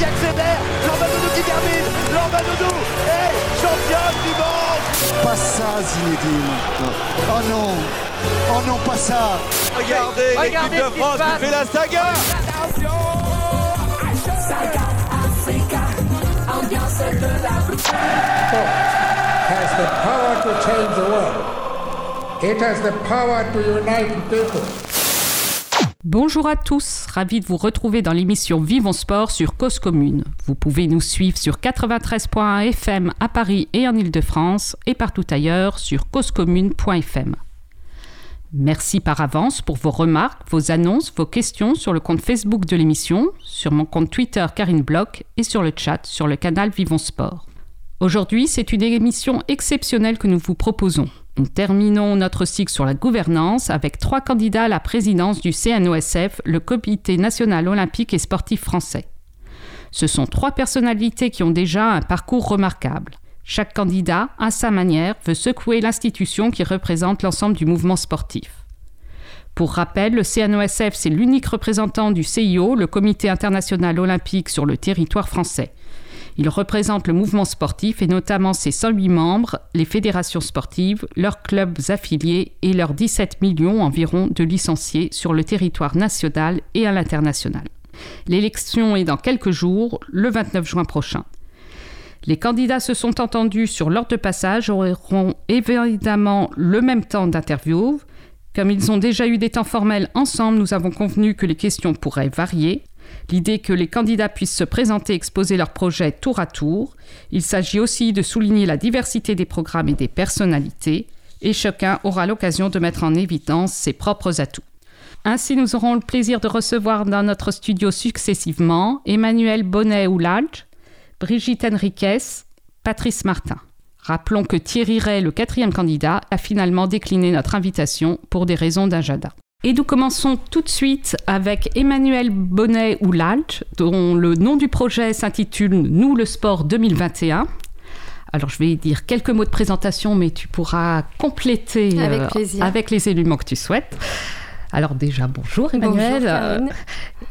qui accélère, qui termine, est champion du monde. Pas ça Zinedine Oh non. Oh non, pas ça Regardez, l'équipe de France qui fait la saga. Has the power to change the world. It has the power to unite people. Bonjour à tous, ravi de vous retrouver dans l'émission Vivons Sport sur Cause Commune. Vous pouvez nous suivre sur 93.1 FM à Paris et en Ile-de-France et partout ailleurs sur causecommune.fm. Merci par avance pour vos remarques, vos annonces, vos questions sur le compte Facebook de l'émission, sur mon compte Twitter Karine Bloch et sur le chat sur le canal Vivons Sport. Aujourd'hui, c'est une émission exceptionnelle que nous vous proposons. Nous terminons notre cycle sur la gouvernance avec trois candidats à la présidence du CNOSF, le Comité national olympique et sportif français. Ce sont trois personnalités qui ont déjà un parcours remarquable. Chaque candidat, à sa manière, veut secouer l'institution qui représente l'ensemble du mouvement sportif. Pour rappel, le CNOSF, c'est l'unique représentant du CIO, le Comité international olympique, sur le territoire français. Il représente le mouvement sportif et notamment ses 108 membres, les fédérations sportives, leurs clubs affiliés et leurs 17 millions environ de licenciés sur le territoire national et à l'international. L'élection est dans quelques jours, le 29 juin prochain. Les candidats se sont entendus sur l'ordre de passage, auront évidemment le même temps d'interview. Comme ils ont déjà eu des temps formels ensemble, nous avons convenu que les questions pourraient varier. L'idée que les candidats puissent se présenter et exposer leurs projets tour à tour. Il s'agit aussi de souligner la diversité des programmes et des personnalités. Et chacun aura l'occasion de mettre en évidence ses propres atouts. Ainsi, nous aurons le plaisir de recevoir dans notre studio successivement Emmanuel Bonnet-Oulalge, Brigitte Henriquez, Patrice Martin. Rappelons que Thierry Ray, le quatrième candidat, a finalement décliné notre invitation pour des raisons d'agenda. Et nous commençons tout de suite avec Emmanuel Bonnet ou dont le nom du projet s'intitule Nous le sport 2021. Alors je vais dire quelques mots de présentation, mais tu pourras compléter avec, euh, avec les éléments que tu souhaites. Alors déjà, bonjour Emmanuel. Bonjour,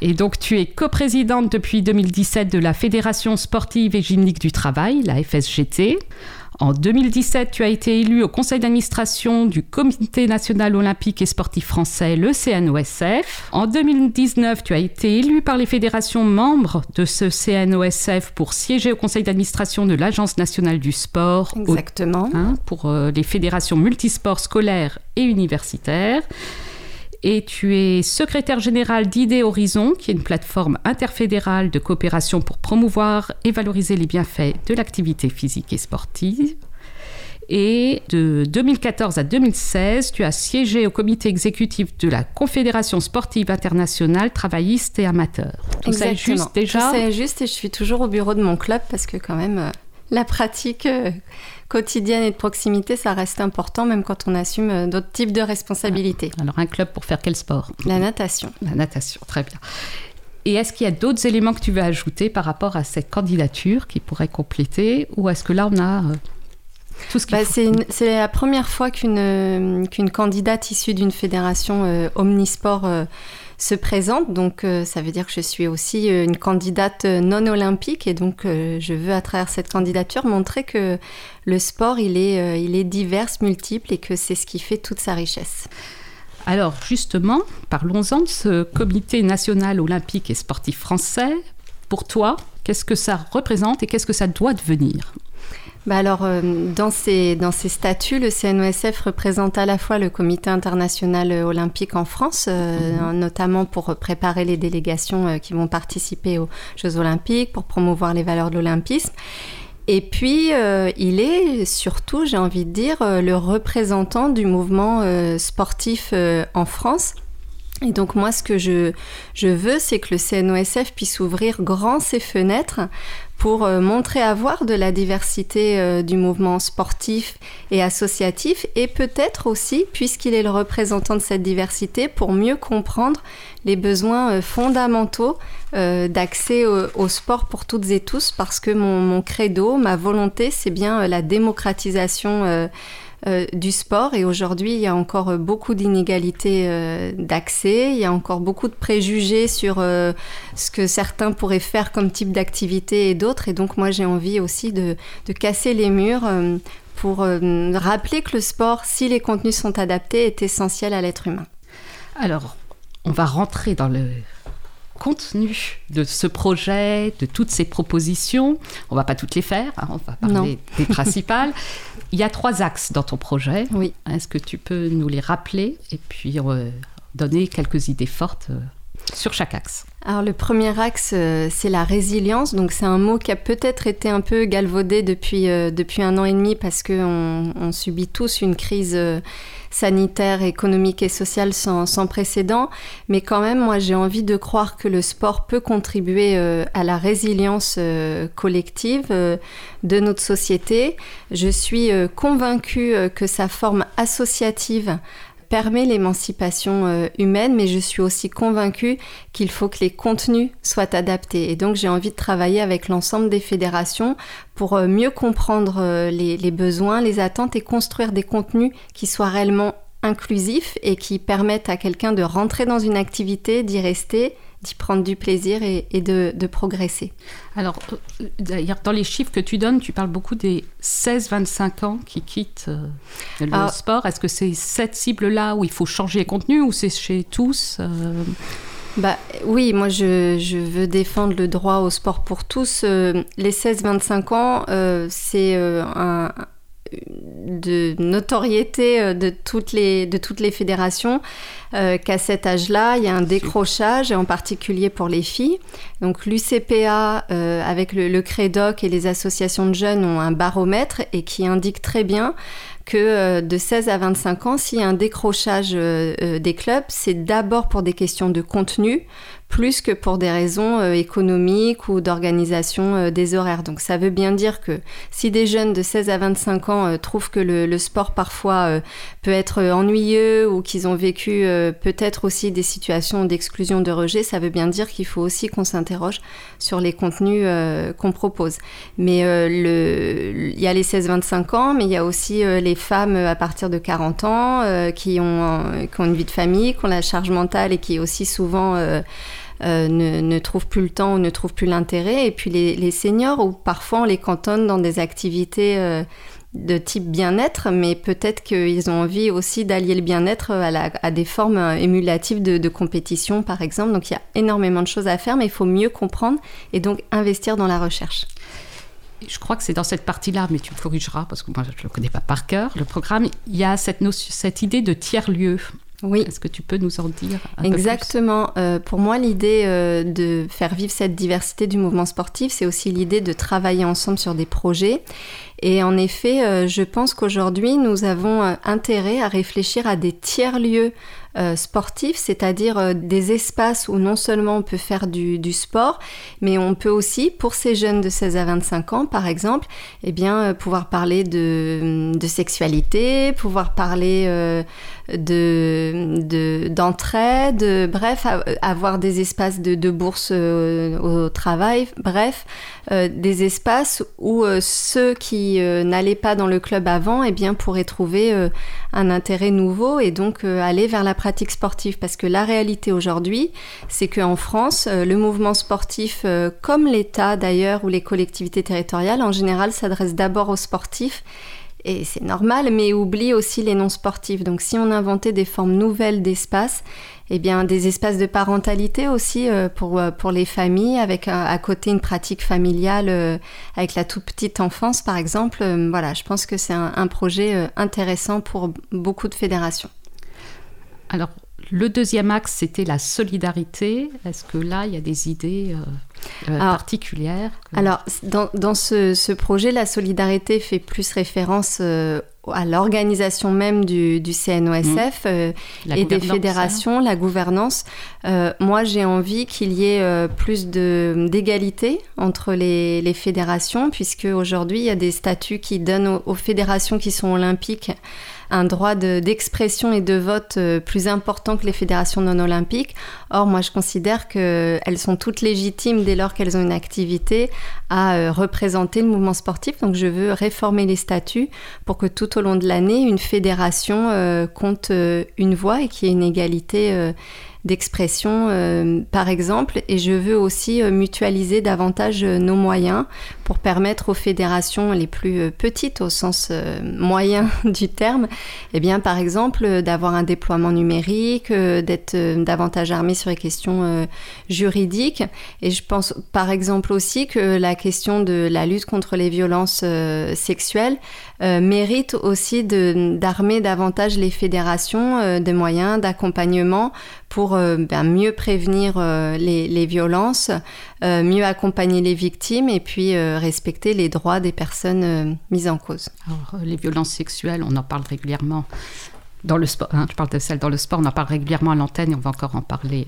et donc tu es coprésidente depuis 2017 de la Fédération sportive et gymnique du travail, la FSGT. En 2017, tu as été élu au conseil d'administration du Comité national olympique et sportif français, le CNOSF. En 2019, tu as été élu par les fédérations membres de ce CNOSF pour siéger au conseil d'administration de l'Agence nationale du sport. Exactement. Hein, pour euh, les fédérations multisports scolaires et universitaires et tu es secrétaire général d'Idée Horizon, qui est une plateforme interfédérale de coopération pour promouvoir et valoriser les bienfaits de l'activité physique et sportive. Et de 2014 à 2016, tu as siégé au comité exécutif de la Confédération sportive internationale travailliste et amateur. Tout ça est juste déjà Tout juste et je suis toujours au bureau de mon club parce que quand même euh, la pratique euh, quotidienne et de proximité, ça reste important, même quand on assume euh, d'autres types de responsabilités. Alors, un club pour faire quel sport? La natation. La natation, très bien. Et est-ce qu'il y a d'autres éléments que tu veux ajouter par rapport à cette candidature qui pourrait compléter? Ou est-ce que là, on a euh, tout ce qu'il bah, C'est la première fois qu'une euh, qu'une candidate issue d'une fédération omnisport se présente. Donc euh, ça veut dire que je suis aussi euh, une candidate euh, non olympique et donc je veux à travers cette candidature montrer que le sport il est, il est divers, multiple et que c'est ce qui fait toute sa richesse. Alors justement, parlons-en de ce comité national olympique et sportif français. Pour toi, qu'est-ce que ça représente et qu'est-ce que ça doit devenir? Bah alors, euh, dans, ces, dans ces statuts, le CNOSF représente à la fois le Comité international olympique en France, euh, mhm. notamment pour préparer les délégations euh, qui vont participer aux Jeux olympiques, pour promouvoir les valeurs de l'olympisme. Et puis, il est surtout, j'ai envie de dire, le représentant du mouvement sportif en France. Et donc moi, ce que je, je veux, c'est que le CNOSF puisse ouvrir grand ses fenêtres pour euh, montrer avoir de la diversité euh, du mouvement sportif et associatif et peut-être aussi, puisqu'il est le représentant de cette diversité, pour mieux comprendre les besoins euh, fondamentaux d'accès au, sport pour toutes et tous, parce que mon, mon credo, ma volonté, c'est bien la démocratisation du sport. Et aujourd'hui, il y a encore beaucoup d'inégalités d'accès, il y a encore beaucoup de préjugés sur ce que certains pourraient faire comme type d'activité et d'autres. Et donc, moi, j'ai envie aussi de, de casser les murs pour rappeler que le sport, si les contenus sont adaptés, est essentiel à l'être humain. Alors, on va rentrer dans le contenu de ce projet, de toutes ces propositions. On va pas toutes les faire, hein, on va parler des principales. Il y a trois axes dans ton projet. Oui. Est-ce que tu peux nous les rappeler et puis euh, donner quelques idées fortes euh, sur chaque axe? Alors le premier axe, euh, c'est la résilience. Donc c'est un mot qui a peut-être été un peu galvaudé depuis, depuis un an et demi parce qu'on on subit tous une crise sanitaire, économique et sociale sans, précédent. Mais quand même, moi, j'ai envie de croire que le sport peut contribuer euh, à la résilience euh, collective euh, de notre société. Je suis convaincue que sa forme associative permet l'émancipation euh, humaine, mais je suis aussi convaincue qu'il faut que les contenus soient adaptés. Et donc j'ai envie de travailler avec l'ensemble des fédérations pour euh, mieux comprendre euh, les, les besoins, les attentes et construire des contenus qui soient réellement inclusifs et qui permettent à quelqu'un de rentrer dans une activité, d'y rester d'y prendre du plaisir et, de, progresser. Alors, euh, d'ailleurs, dans les chiffres que tu donnes, tu parles beaucoup des 16-25 ans qui quittent euh, le ah. sport. Est-ce que c'est cette cible-là où il faut changer les contenus ou c'est chez tous euh? Bah, oui, moi je, veux défendre le droit au sport pour tous. les 16-25 ans, c'est un, de notoriété euh, de toutes les, de toutes les fédérations euh, qu'à cet âge-là, il y a un décrochage, et en particulier pour les filles. Donc l'UCPA, euh, avec le, le, CREDOC et les associations de jeunes, ont un baromètre et qui indique très bien que de 16 à 25 ans, s'il y a un décrochage des clubs, c'est d'abord pour des questions de contenu, plus que pour des raisons euh, économiques ou d'organisation euh, des horaires. Donc ça veut bien dire que si des jeunes de 16 à 25 ans euh, trouvent que le, sport parfois peut être ennuyeux ou qu'ils ont vécu peut-être aussi des situations d'exclusion, de rejet, ça veut bien dire qu'il faut aussi qu'on s'interroge sur les contenus qu'on propose. Mais il y a les 16-25 ans, mais il y a aussi les femmes à partir de 40 ans qui ont une vie de famille, qui ont la charge mentale et qui aussi souvent euh, ne, ne, trouvent plus le temps ou ne trouvent plus l'intérêt. Et puis les, les, seniors, où parfois on les cantonne dans des activités euh, de type bien-être, mais peut-être qu'ils ont envie aussi d'allier le bien-être à, à, des formes euh, émulatives de, de, compétition, par exemple. Donc il y a énormément de choses à faire, mais il faut mieux comprendre et donc investir dans la recherche. Je crois que c'est dans cette partie-là, mais tu me corrigeras parce que moi je ne le connais pas par cœur. Le programme, il y a cette, notion, cette idée de tiers-lieu. Oui. Est-ce que tu peux nous en dire un Exactement. Peu plus? Euh, pour moi, l'idée euh, de faire vivre cette diversité du mouvement sportif, c'est aussi l'idée de travailler ensemble sur des projets. Et en effet, euh, je pense qu'aujourd'hui, nous avons intérêt à réfléchir à des tiers-lieux euh, sportifs, c'est-à-dire des espaces où non seulement on peut faire du, sport, mais on peut aussi, pour ces jeunes de 16 à 25 ans, par exemple, eh bien, pouvoir parler de, sexualité, pouvoir parler de d'entraide, bref, avoir des espaces de, de bourse au travail, bref, des espaces où ceux qui euh, n'allaient pas dans le club avant, eh bien, pourraient trouver euh, un intérêt nouveau et donc euh, aller vers la pratique sportive. Parce que la réalité aujourd'hui, c'est qu'en France, le mouvement sportif, comme l'État d'ailleurs ou les collectivités territoriales, en général, s'adresse d'abord aux sportifs et c'est normal, mais oublie aussi les non-sportifs. Donc si on inventait des formes nouvelles d'espace, eh bien des espaces de parentalité aussi euh, pour, euh, pour les familles, avec à côté une pratique familiale euh, avec la toute petite enfance par exemple. voilà, je pense que c'est un, projet intéressant pour beaucoup de fédérations. Alors le deuxième axe, c'était la solidarité. Est-ce que là, il y a des idées euh, euh, particulières Alors, dans, dans ce, ce, projet, la solidarité fait plus référence euh, à l'organisation même du, du CNOSF mmh. et des fédérations, la gouvernance. moi, j'ai envie qu'il y ait plus d'égalité entre les, les, fédérations, puisque aujourd'hui, il y a des statuts qui donnent aux fédérations qui sont olympiques un droit d'expression et de vote euh, plus important que les fédérations non olympiques. Or, moi, je considère qu'elles sont toutes légitimes dès lors qu'elles ont une activité à euh, représenter le mouvement sportif. Donc, je veux réformer les statuts pour que tout au long de l'année, une fédération euh, compte une voix et qu'il y ait une égalité d'expression, euh, par exemple, et je veux aussi euh, mutualiser davantage euh, nos moyens pour permettre aux fédérations les plus petites, au sens moyen du terme, eh bien, par exemple, d'avoir un déploiement numérique, d'être davantage armés sur les questions juridiques. Et je pense, par exemple, aussi que la question de la lutte contre les violences sexuelles mérite aussi d'armer davantage les fédérations de moyens d'accompagnement pour euh, ben, mieux prévenir euh, les, violences, euh, mieux accompagner les victimes et puis respecter les droits des personnes mises en cause. Alors, les violences sexuelles, on en parle régulièrement dans le sport. Hein, je parle de celles dans le sport, on en parle régulièrement à l'antenne et on va encore en parler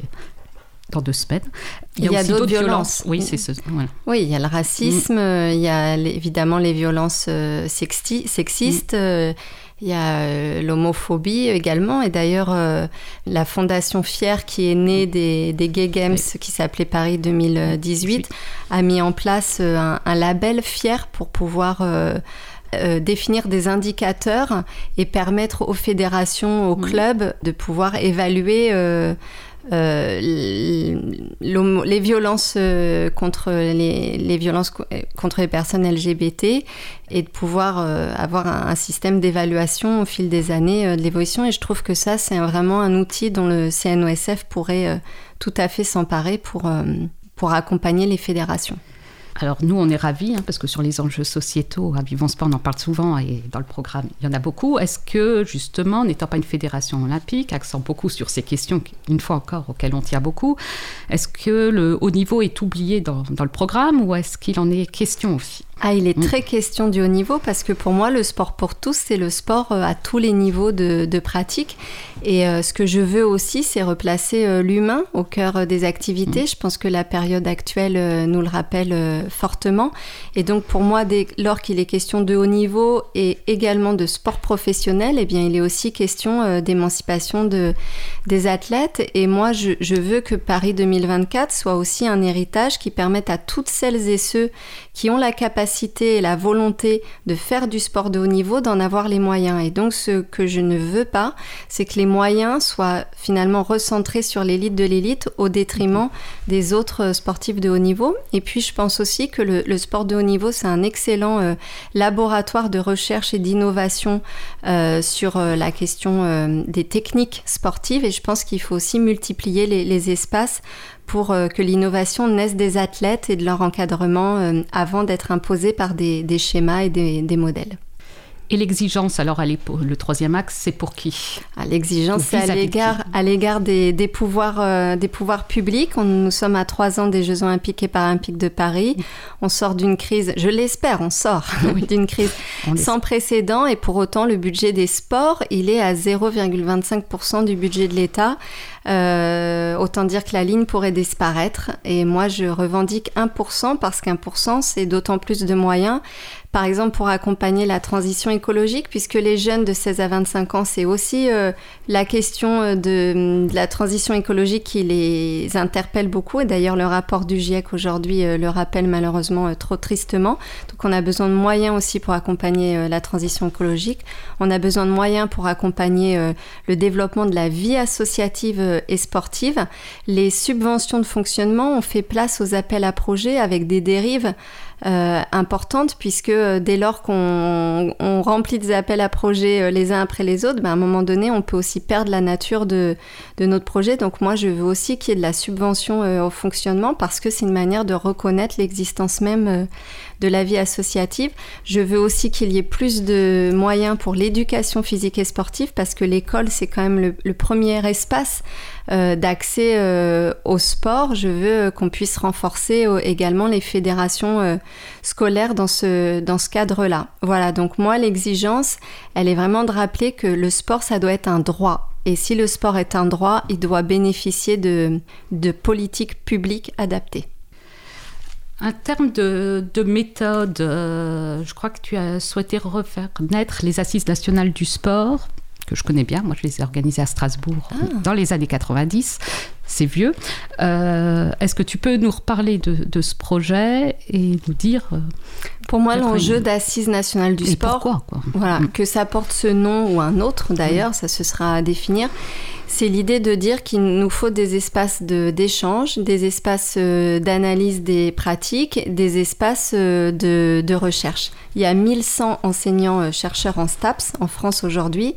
dans deux semaines. Il y a, d'autres violences. Oui, c'est ce. Oui, il y a le racisme, il y a évidemment les violences sexistes. Mm. Il y a euh, l'homophobie également, et d'ailleurs euh, la fondation Fier, qui est née des, Gay Games, qui s'appelait Paris 2018, a mis en place euh, un, label Fier pour pouvoir définir des indicateurs et permettre aux fédérations, aux clubs de pouvoir évaluer les violences euh, contre les, violences contre les personnes LGBT et de pouvoir euh, avoir un, système d'évaluation au fil des années de l'évolution. Et je trouve que ça, c'est vraiment un outil dont le CNOSF pourrait tout à fait s'emparer pour, pour accompagner les fédérations. Alors nous, on est ravis, hein, parce que sur les enjeux sociétaux, à Vivons Sport, on en parle souvent, et dans le programme, il y en a beaucoup. Est-ce que, justement, n'étant pas une fédération olympique, accent beaucoup sur ces questions, une fois encore, auxquelles on tient beaucoup, est-ce que le haut niveau est oublié dans, dans le programme, ou est-ce qu'il en est question aussi? Ah, il est mm. très question du haut niveau parce que pour moi, le sport pour tous, c'est le sport euh, à tous les niveaux de, pratique. Et euh, ce que je veux aussi, c'est replacer euh, l'humain au cœur des activités. Mm. Je pense que la période actuelle nous le rappelle fortement. Et donc, pour moi, dès lors qu'il est question de haut niveau et également de sport professionnel, eh bien, il est aussi question d'émancipation de, des athlètes. Et moi, je, je veux que Paris 2024 soit aussi un héritage qui permette à toutes celles et ceux qui ont la capacité et la volonté de faire du sport de haut niveau, d'en avoir les moyens. Et donc ce que je ne veux pas, c'est que les moyens soient finalement recentrés sur l'élite de l'élite au détriment des autres sportifs de haut niveau. Et puis je pense aussi que le, sport de haut niveau, c'est un excellent euh, laboratoire de recherche et d'innovation euh, sur euh, la question des techniques sportives. Et je pense qu'il faut aussi multiplier les, les espaces pour euh, que l'innovation naisse des athlètes et de leur encadrement euh, avant d'être imposée par des, schémas et des modèles. Et l'exigence, alors, le troisième axe, c'est pour qui? Ah, L'exigence, c'est à l'égard, à l'égard des, pouvoirs, euh, des pouvoirs publics. nous sommes à trois ans des Jeux Olympiques et Paralympiques de Paris. On sort d'une crise, je l'espère, on sort d'une crise sans précédent. Et pour autant, le budget des sports, il est à 0,25% du budget de l'État. Euh, autant dire que la ligne pourrait disparaître. Et moi, je revendique 1% parce qu'un c'est d'autant plus de moyens par exemple pour accompagner la transition écologique, puisque les jeunes de 16 à 25 ans, c'est aussi euh, la question euh, de, la transition écologique qui les interpelle beaucoup. Et d'ailleurs, le rapport du GIEC aujourd'hui euh, le rappelle malheureusement trop tristement. Donc on a besoin de moyens aussi pour accompagner la transition écologique. On a besoin de moyens pour accompagner le développement de la vie associative et sportive. Les subventions de fonctionnement ont fait place aux appels à projets avec des dérives euh, importante puisque euh, dès lors qu'on remplit des appels à projets euh, les uns après les autres, ben, à un moment donné, on peut aussi perdre la nature de, de notre projet. Donc moi, je veux aussi qu'il y ait de la subvention au fonctionnement parce que c'est une manière de reconnaître l'existence même de la vie associative. Je veux aussi qu'il y ait plus de moyens pour l'éducation physique et sportive parce que l'école, c'est quand même le, premier espace euh, d'accès euh, au sport. Je veux qu'on puisse renforcer euh, également les fédérations scolaires dans ce, dans ce cadre-là. Voilà, donc moi, l'exigence, elle est vraiment de rappeler que le sport, ça doit être un droit. Et si le sport est un droit, il doit bénéficier de, de politiques publiques adaptées. Un terme de, méthode, euh, je crois que tu as souhaité refaire naître les assises nationales du sport que je connais bien. Moi, je les ai organisées à Strasbourg ah. dans les années 90. C'est vieux. Euh, est-ce que tu peux nous reparler de, ce projet et nous dire euh, Pour moi, l'enjeu d'Assises nationales du sport, pourquoi, Voilà, mm. que ça porte ce nom ou un autre d'ailleurs, mm. ça se sera à définir. C'est l'idée de dire qu'il nous faut des espaces d'échange, des espaces euh, d'analyse des pratiques, des espaces de, de, recherche. Il y a 1100 enseignants-chercheurs en STAPS en France aujourd'hui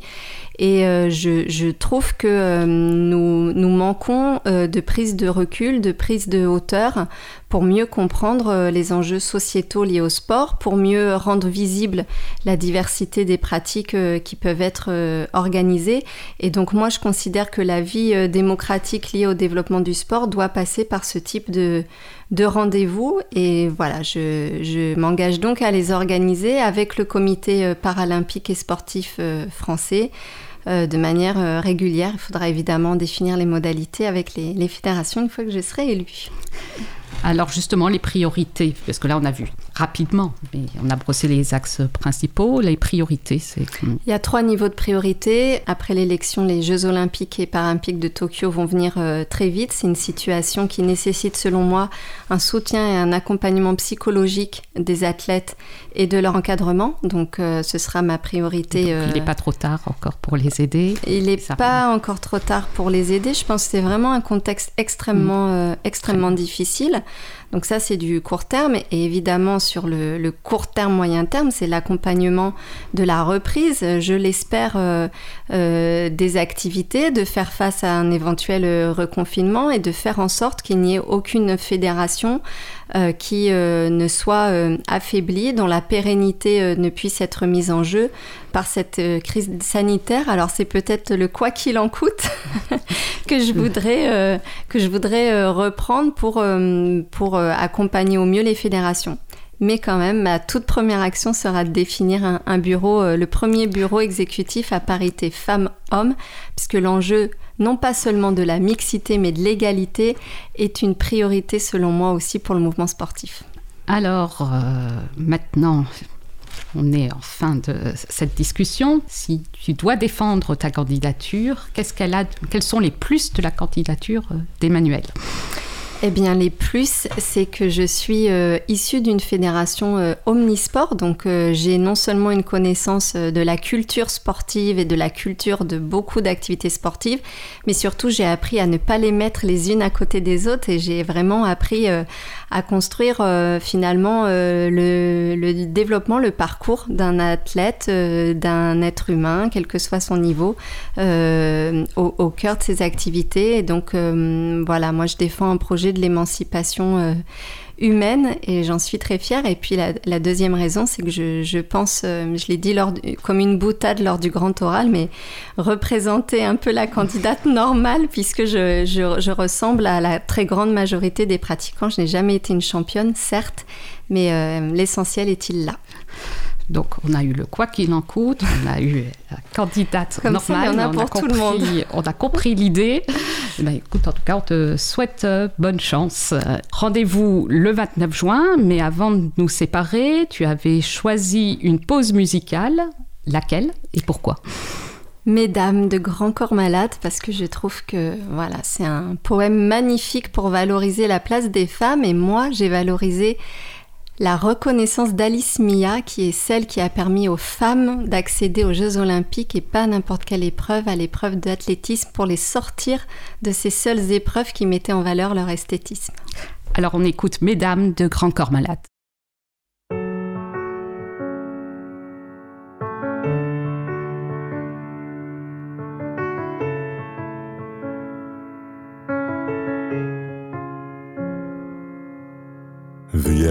et euh, je, trouve que euh, nous, manquons euh, de prise de recul, de prise de hauteur pour mieux comprendre les enjeux sociétaux liés au sport, pour mieux rendre visible la diversité des pratiques qui peuvent être organisées. Et donc moi, je considère que la vie démocratique liée au développement du sport doit passer par ce type de, de rendez-vous. Et voilà, je m'engage donc à les organiser avec le comité paralympique et sportif français. Euh, de manière euh, régulière. Il faudra évidemment définir les modalités avec les, les fédérations une fois que je serai élue. Alors justement, les priorités, parce que là on a vu rapidement, mais on a brossé les axes principaux, les priorités, c'est... Il y a trois niveaux de priorité. Après l'élection, les Jeux olympiques et paralympiques de Tokyo vont venir euh, très vite. C'est une situation qui nécessite selon moi un soutien et un accompagnement psychologique des athlètes et de leur encadrement. Donc euh, ce sera ma priorité. il n'est euh, pas trop tard encore pour les aider. Il n'est pas encore trop tard pour les aider. Je pense que c'est vraiment un contexte extrêmement, mm. extrêmement difficile. Donc ça, c'est du court terme. Et évidemment, sur le, court terme, moyen terme, c'est l'accompagnement de la reprise, je l'espère, euh, euh, des activités, de faire face à un éventuel reconfinement et de faire en sorte qu'il n'y ait aucune fédération euh, qui ne soit affaiblie, dont la pérennité ne puisse être mise en jeu par cette crise sanitaire. Alors c'est peut-être le quoi qu'il en coûte que je voudrais, que je voudrais reprendre pour, pour euh, accompagner au mieux les fédérations. Mais quand même, ma toute première action sera de définir un, bureau, euh, le premier bureau exécutif à parité femmes-hommes, puisque l'enjeu, non pas seulement de la mixité, mais de l'égalité, est une priorité selon moi aussi pour le mouvement sportif. Alors, euh, maintenant, on est en fin de cette discussion. Si tu dois défendre ta candidature, quels sont les plus de la candidature d'Emmanuel? Eh bien, les plus, c'est que je suis euh, issue d'une fédération euh, omnisport, donc euh, j'ai non seulement une connaissance de la culture sportive et de la culture de beaucoup d'activités sportives, mais surtout j'ai appris à ne pas les mettre les unes à côté des autres et j'ai vraiment appris à construire finalement le, développement, le parcours d'un athlète, d'un être humain, quel que soit son niveau, au, cœur de ses activités. Donc voilà, moi je défends un projet de l'émancipation euh, humaine et j'en suis très fière. Et puis la, deuxième raison, c'est que je, pense, euh, je l'ai dit lors comme une boutade lors du grand oral, mais représenter un peu la candidate normale puisque je, je ressemble à la très grande majorité des pratiquants. Je n'ai jamais été une championne, certes, mais euh, l'essentiel est-il là. Donc, on a eu le quoi qu'il en coûte, on a eu la candidate normale, on, a on, a compris, on a compris l'idée. Écoute, en tout cas, on te souhaite euh, bonne chance. Rendez-vous le 29 juin, mais avant de nous séparer, tu avais choisi une pause musicale. Laquelle et pourquoi? Mesdames de Grand Corps Malade, parce que je trouve que voilà, c'est un poème magnifique pour valoriser la place des femmes, et moi, j'ai valorisé la reconnaissance d'Alice Mia, qui est celle qui a permis aux femmes d'accéder aux Jeux olympiques et pas n'importe quelle épreuve, à l'épreuve d'athlétisme, pour les sortir de ces seules épreuves qui mettaient en valeur leur esthétisme. Alors on écoute Mesdames de Grand Corps Malade.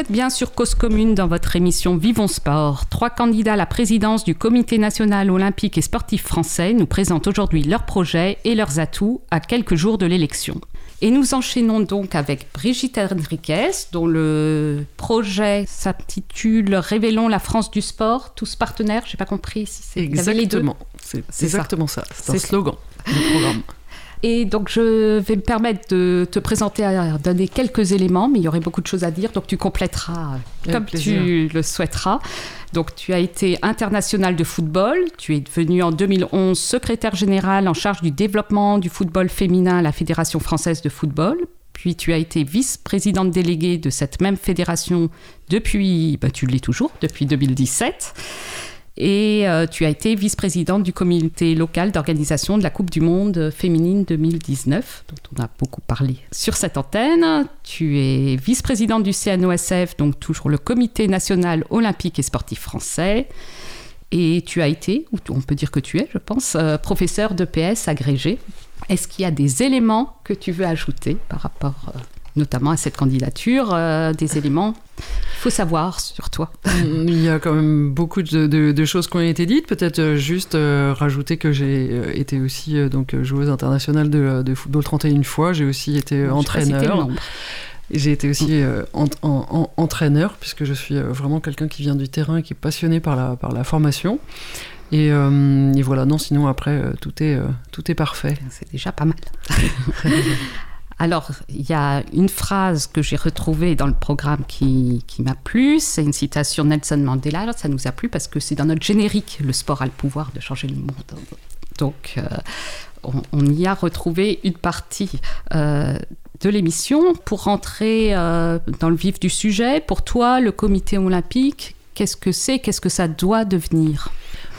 Êtes bien sur Cause Commune dans votre émission Vivons Sport. Trois candidats à la présidence du Comité national olympique et sportif français nous présentent aujourd'hui leurs projets et leurs atouts à quelques jours de l'élection. Et nous enchaînons donc avec Brigitte Henriquez, dont le projet s'intitule Révélons la France du sport, tous partenaires. J'ai pas compris si c'est. Exactement, c'est exactement ça. C'est ça. slogan du programme. Et donc, je vais me permettre de te présenter, à donner quelques éléments, mais il y aurait beaucoup de choses à dire, donc tu compléteras Avec comme plaisir. tu le souhaiteras. Donc, tu as été international de football, tu es devenu en 2011 secrétaire général en charge du développement du football féminin à la Fédération française de football. Puis tu as été vice-présidente déléguée de cette même fédération depuis, bah, tu l'es toujours, depuis 2017. Et euh, tu as été vice-présidente du comité local d'organisation de la Coupe du Monde féminine 2019, dont on a beaucoup parlé sur cette antenne. Tu es vice-présidente du CNOSF, donc toujours le comité national olympique et sportif français. Et tu as été, ou on peut dire que tu es, je pense, euh, professeur de PS agrégé. Est-ce qu'il y a des éléments que tu veux ajouter par rapport euh, notamment à cette candidature, euh, des éléments qu'il faut savoir sur toi Il y a quand même beaucoup de, de- de choses qui ont été dites. Peut-être euh, juste euh, rajouter que j'ai été aussi euh, donc joueuse internationale de, de football 31 fois. J'ai aussi été Je entraîneur. J'ai été aussi euh, en- en- en- entraîneur, puisque je suis vraiment quelqu'un qui vient du terrain et qui est passionné par la, par la formation. Et, et voilà, non, sinon après, tout, est, tout est parfait. C'est déjà pas mal. Alors, il y a une phrase que j'ai retrouvée dans le programme qui, m'a plu, c'est une citation de Nelson Mandela. Ça nous a plu parce que c'est dans notre générique, le sport a le pouvoir de changer le monde. Donc, euh, on, on y a retrouvé une partie euh, de l'émission. Pour rentrer euh, dans le vif du sujet, pour toi, le comité olympique, qu'est-ce que c'est? Qu'est-ce que ça doit devenir?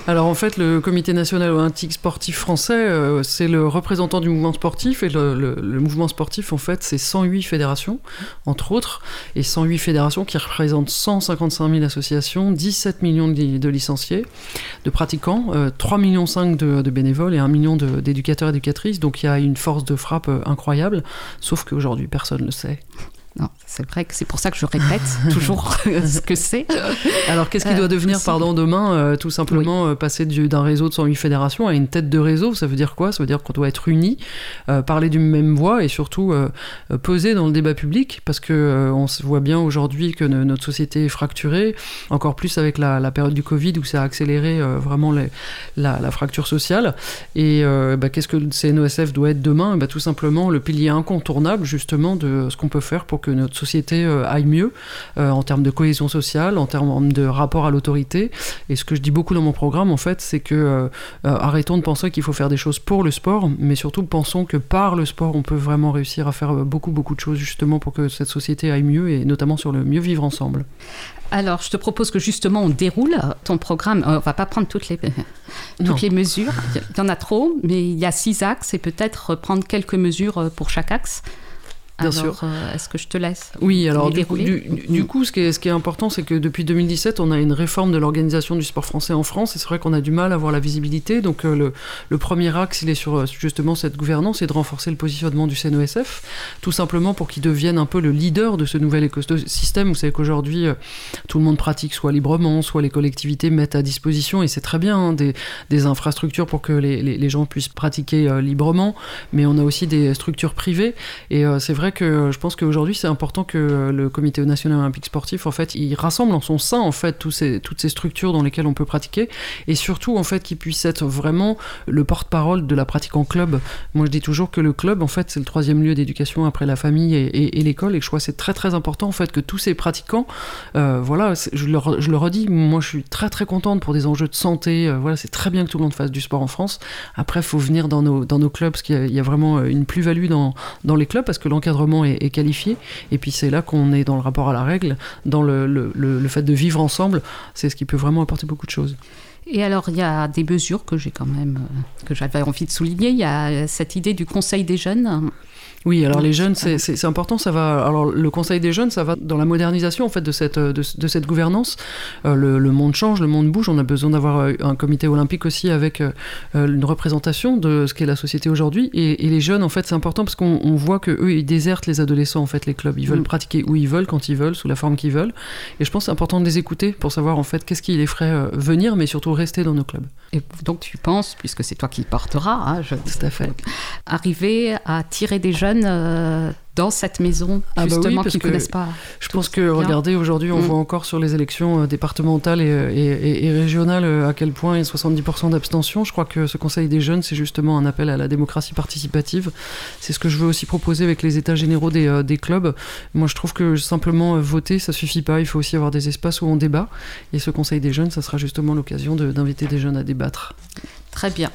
Alors en fait, le Comité national olympique sportif français, euh, c'est le représentant du mouvement sportif. Et le, mouvement sportif, en fait, c'est 108 fédérations, entre autres. Et 108 fédérations qui représentent 155 000 associations, 17 millions de, li- de licenciés, de pratiquants, euh, 3,5 millions de, de bénévoles et 1 million d'éducateurs et éducatrices. Donc il y a une force de frappe euh, incroyable. Sauf qu'aujourd'hui, personne ne le sait. C'est vrai que c'est pour ça que je répète toujours ce que c'est. Alors, qu'est-ce qui doit devenir, pardon, demain Tout simplement passer d'un réseau de 108 fédérations à une tête de réseau? Ça veut dire quoi? Ça veut dire qu'on doit être unis, parler d'une même voix et surtout peser dans le débat public parce que on voit bien aujourd'hui que notre société est fracturée, encore plus avec la, période du Covid où ça a accéléré vraiment la, fracture sociale. Et bah, qu'est-ce que le CNOSF doit être demain? Bah, Tout simplement le pilier incontournable justement de ce qu'on peut faire pour que notre société euh, aille mieux euh, en termes de cohésion sociale, en termes de rapport à l'autorité. Et ce que je dis beaucoup dans mon programme, en fait, c'est que euh, arrêtons de penser qu'il faut faire des choses pour le sport, mais surtout pensons que par le sport, on peut vraiment réussir à faire beaucoup, beaucoup de choses justement pour que cette société aille mieux et notamment sur le mieux vivre ensemble. Alors, je te propose que justement on déroule ton programme. On va pas prendre toutes les, toutes les mesures. Il y en a trop, mais il y a six axes et peut-être prendre quelques mesures pour chaque axe. Bien sûr. Euh, est-ce que je te laisse Oui, alors du, du, coup, ce qui est, ce qui est important, c'est que depuis 2017, on a une réforme de l'organisation du sport français en France, et c'est vrai qu'on a du mal à avoir la visibilité. Donc euh, le, le, premier axe, il est sur euh, justement cette gouvernance et de renforcer le positionnement du CNESF, tout simplement pour qu'il devienne un peu le leader de ce nouvel écosystème. Vous savez qu'aujourd'hui, tout le monde pratique soit librement, soit les collectivités mettent à disposition, et c'est très bien, hein, des, des, infrastructures pour que les, les, les gens puissent pratiquer librement, mais on a aussi des structures privées, et c'est vrai que je pense qu'aujourd'hui, c'est important que le Comité national olympique sportif, en fait, il rassemble en son sein, en fait, toutes ces structures dans lesquelles on peut pratiquer, et surtout, en fait, qu'il puisse être vraiment le porte-parole de la pratique en club. Moi, je dis toujours que le club, en fait, c'est le troisième lieu d'éducation après la famille et, l'école, et je crois c'est très, très important, en fait, que tous ces pratiquants, euh, voilà, je le, je redis, moi, je suis très, très contente pour des enjeux de santé, euh, voilà, c'est très bien que tout le monde fasse du sport en France. Après, faut venir dans nos, dans nos clubs, parce qu'il y, y, a vraiment une plus-value dans, dans les clubs, parce que l'encadrement est, qualifié. Et puis c'est là qu'on est dans le rapport à la règle, dans le, le, le, fait de vivre ensemble. C'est ce qui peut vraiment apporter beaucoup de choses. Et alors, il y a des mesures que j'ai quand même, euh, que j'avais envie de souligner. Il y a cette idée du Conseil des jeunes oui, alors les jeunes, c'est important. Ça va. Alors le Conseil des jeunes, ça va dans la modernisation en fait de cette de, cette gouvernance. Euh, le, monde change, le monde bouge. On a besoin d'avoir euh, un comité olympique aussi avec euh, une représentation de ce qu'est la société aujourd'hui. Et, les jeunes, en fait, c'est important parce qu'on voit que eux, ils désertent les adolescents en fait, les clubs. Ils veulent mm. pratiquer où ils veulent, quand ils veulent, sous la forme qu'ils veulent. Et je pense c'est important de les écouter pour savoir en fait qu'est-ce qui les ferait venir, mais surtout rester dans nos clubs. Et donc tu penses, puisque c'est toi qui porteras, hein, je... tout à fait, arriver à tirer des jeunes euh, dans cette maison, ah bah justement, qui ne connaissent pas. Je pense que, regardez, aujourd'hui, on mm. voit encore sur les élections euh, départementales et, régionales euh, à quel point il y a 70% d'abstention. Je crois que ce Conseil des jeunes, c'est justement un appel à la démocratie participative. C'est ce que je veux aussi proposer avec les états généraux des, des clubs. Moi, je trouve que simplement voter, ça suffit pas. Il faut aussi avoir des espaces où on débat. Et ce Conseil des jeunes, ça sera justement l'occasion d'inviter des jeunes à débattre. Très bien.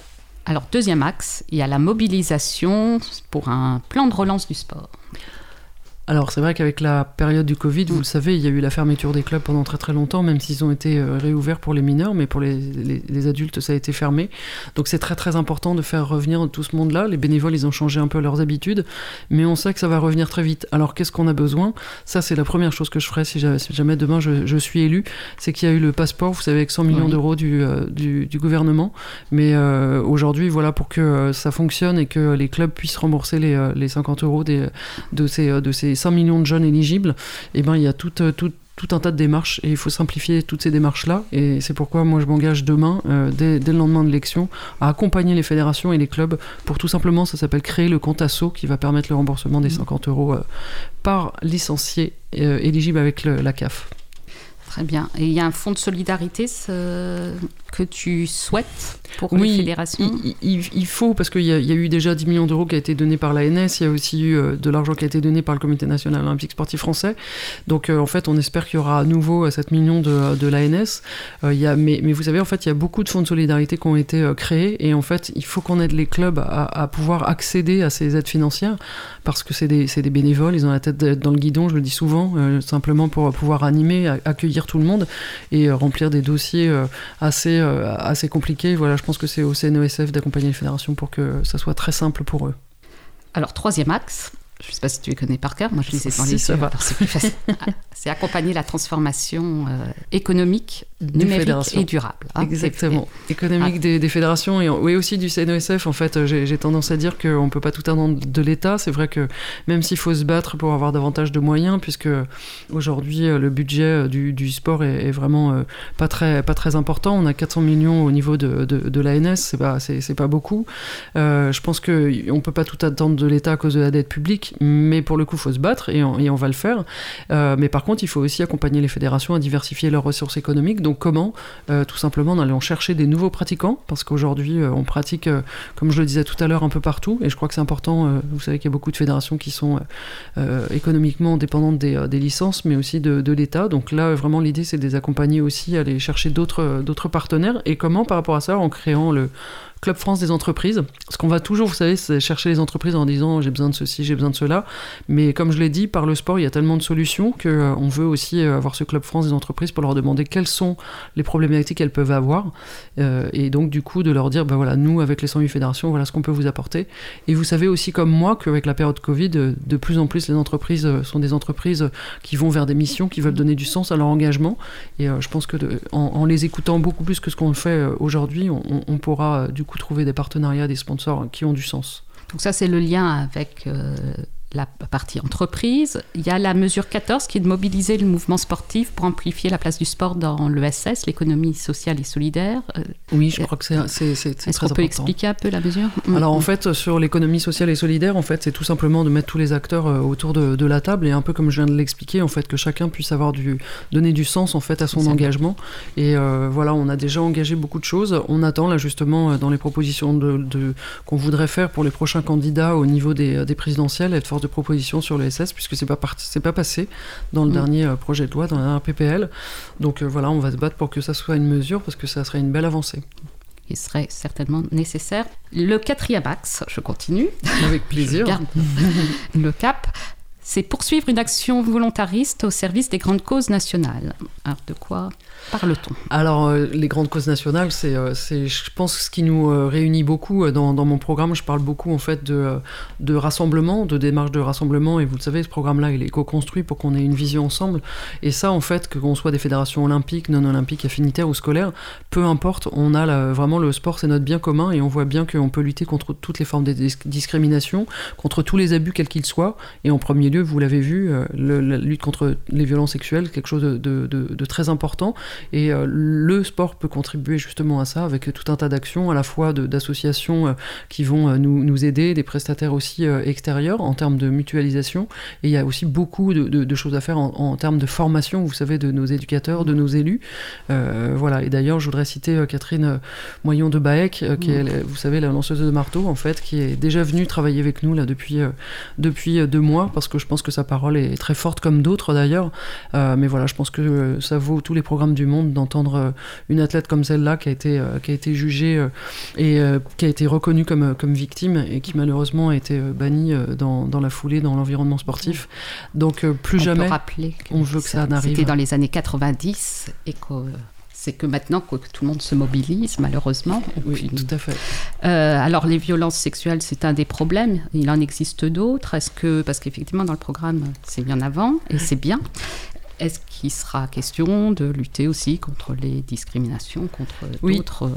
Alors, deuxième axe, il y a la mobilisation pour un plan de relance du sport. Alors c'est vrai qu'avec la période du Covid, vous le savez, il y a eu la fermeture des clubs pendant très très longtemps, même s'ils ont été euh, réouverts pour les mineurs, mais pour les, les, adultes ça a été fermé. Donc c'est très très important de faire revenir tout ce monde-là. Les bénévoles, ils ont changé un peu leurs habitudes, mais on sait que ça va revenir très vite. Alors qu'est-ce qu'on a besoin? Ça c'est la première chose que je ferai si jamais, demain je, suis élu, c'est qu'il y a eu le passeport, vous savez, avec 100 millions d'euros du, euh, du, gouvernement. Mais euh, aujourd'hui, voilà, pour que ça fonctionne et que les clubs puissent rembourser les, les 50 euros des, de ces, de ces 5 millions de jeunes éligibles, et eh ben, il y a tout, euh, tout, tout un tas de démarches et il faut simplifier toutes ces démarches-là. Et c'est pourquoi moi je m'engage demain, euh, dès, le lendemain de l'élection, à accompagner les fédérations et les clubs pour tout simplement, ça s'appelle créer le compte ASSO qui va permettre le remboursement des 50 mmh. euros euh, par licencié éligible avec la CAF. Très bien. Et il y a un fonds de solidarité que tu souhaites pour oui, les fédérations? il, faut, parce qu'il y, a eu déjà 10 millions d'euros qui a été donné par l'ANS, il y a aussi eu euh, de l'argent qui a été donné par le Comité national olympique sportif français. Donc euh, en fait, on espère qu'il y aura à nouveau 7 euh, millions de, de l'ANS. mais, mais, vous savez, en fait, il y a beaucoup de fonds de solidarité qui ont été créés, et en fait, il faut qu'on aide les clubs à, pouvoir accéder à ces aides financières, parce que c'est des, des, bénévoles, ils ont la tête dans le guidon, je le dis souvent, simplement pour pouvoir animer, accueillir tout le monde, et remplir des dossiers assez, assez compliqués. Voilà, je pense que c'est au CNESF d'accompagner les fédérations pour que ça soit très simple pour eux. Alors, troisième axe, je ne sais pas si tu les connais par cœur, moi je les ai dans les yeux, c'est accompagner la transformation euh, économique, Des numérique et durable. hein. Exactement. Économique Ah. des, des fédérations et oui aussi du CNESF. En fait, j'ai tendance à dire qu'on ne peut pas tout attendre de l'État. C'est vrai que même s'il faut se battre pour avoir davantage de moyens, puisque aujourd'hui euh, le budget euh, du, du sport est, est vraiment euh, pas, très, pas très important. On a 400 millions au niveau de, de, de l'ANS, c'est pas, pas beaucoup. Euh, je pense qu'on ne peut pas tout attendre de l'État à cause de la dette publique, mais pour le coup, il faut se battre et on, va le faire. Euh, mais par contre, il faut aussi accompagner les fédérations à diversifier leurs ressources économiques. Donc comment Euh, Tout simplement en allant chercher des nouveaux pratiquants, parce qu'aujourd'hui, euh, on pratique, comme je le disais tout à l'heure, un peu partout. Et je crois que c'est important, vous savez qu'il y a beaucoup de fédérations qui sont économiquement dépendantes des, licences, mais aussi de, de l'État. Donc là, vraiment, l'idée, c'est de les accompagner aussi, à aller chercher d'autres partenaires. Et comment, par rapport à ça, en créant le Club France des entreprises. Ce qu'on va toujours, vous savez, c'est chercher les entreprises en disant j'ai besoin de ceci, j'ai besoin de cela. Mais comme je l'ai dit, par le sport, il y a tellement de solutions que euh, on veut aussi euh, avoir ce Club France des entreprises pour leur demander quelles sont les problématiques qu'elles peuvent avoir. Euh, et donc, du coup, de leur dire ben voilà, nous, avec les 108 fédérations, voilà ce qu'on peut vous apporter. Et vous savez aussi, comme moi, qu'avec la période Covid, de plus en plus, les entreprises sont des entreprises qui vont vers des missions, qui veulent donner du sens à leur engagement. Et je pense que en, les écoutant beaucoup plus que ce qu'on fait aujourd'hui, on, pourra du coup trouver des partenariats, des sponsors qui ont du sens. Donc ça, c'est le lien avec euh, la partie entreprise. Il y a la mesure 14 qui est de mobiliser le mouvement sportif pour amplifier la place du sport dans l'ESS, l'économie sociale et solidaire. Euh, Oui, je crois que c'est c'est- Est-ce qu'on peut important. expliquer un peu la mesure? Alors en Mm. fait, sur l'économie sociale et solidaire, en fait, c'est tout simplement de mettre tous les acteurs euh, autour de, de la table et un peu comme je viens de l'expliquer, en fait, que chacun puisse avoir du donner du sens en fait à son engagement. Et euh, voilà, on a déjà engagé beaucoup de choses. On attend là justement dans les propositions de, de- qu'on voudrait faire pour les prochains candidats au niveau des, des présidentielles, être force de proposition sur le SS puisque c'est pas c'est pas passé dans le Mm. dernier euh, projet de loi, dans la PPL. Donc euh, voilà, on va se battre pour que ça soit une mesure parce que ça serait une belle avancée. Il serait certainement nécessaire. Le quatrième axe, je continue. Avec plaisir. Le cap. C'est poursuivre une action volontariste au service des grandes causes nationales. Alors, de quoi parle-t-on Alors, euh, les grandes causes nationales, c'est, euh, c'est, je pense, ce qui nous euh, réunit beaucoup dans, mon programme. Je parle beaucoup, en fait, de, rassemblement, de démarche de rassemblement. Et vous le savez, ce programme-là, il est co-construit pour qu'on ait une vision ensemble. Et ça, en fait, que qu'on soit des fédérations olympiques, non olympiques, affinitaires ou scolaires, peu importe, on a vraiment le sport, c'est notre bien commun. Et on voit bien qu'on peut lutter contre toutes les formes de dis- discrimination, contre tous les abus, quels qu'ils soient. Et en premier lieu, vous l'avez vu, la lutte contre les violences sexuelles, quelque chose de très important. Et euh, le sport peut contribuer justement à ça avec tout un tas d'actions, à la fois d'associations euh, qui vont euh, nous, nous aider, des prestataires aussi extérieurs en termes de mutualisation. Et il y a aussi beaucoup de, de- de choses à faire en, en termes de formation, vous savez, de nos éducateurs, de nos élus. Euh, voilà. Et d'ailleurs, je voudrais citer Catherine Moyon de Baec, qui est, la- vous savez, la lanceuse de marteau, en fait, qui est déjà venue travailler avec nous là depuis, depuis deux mois, parce que je pense que sa parole est très forte comme d'autres d'ailleurs. Euh, mais voilà, je pense que ça vaut tous les programmes du monde d'entendre euh, une athlète comme celle-là qui a été, euh, qui a été jugée euh, et qui a été reconnue comme, comme victime et qui malheureusement a été bannie dans, dans la foulée, dans l'environnement sportif. Donc plus on jamais. peut rappeler que on veut que ça n'arrive. C'était dans les années 90 et que c'est que maintenant que tout le monde se mobilise, malheureusement. Oui, puis, tout à fait. euh, alors les violences sexuelles, c'est un des problèmes. Il en existe d'autres. Est-ce que parce qu'effectivement dans le programme, c'est bien avant et c'est bien. Est-ce qu'il sera question de lutter aussi contre les discriminations, contre Oui. d'autres euh,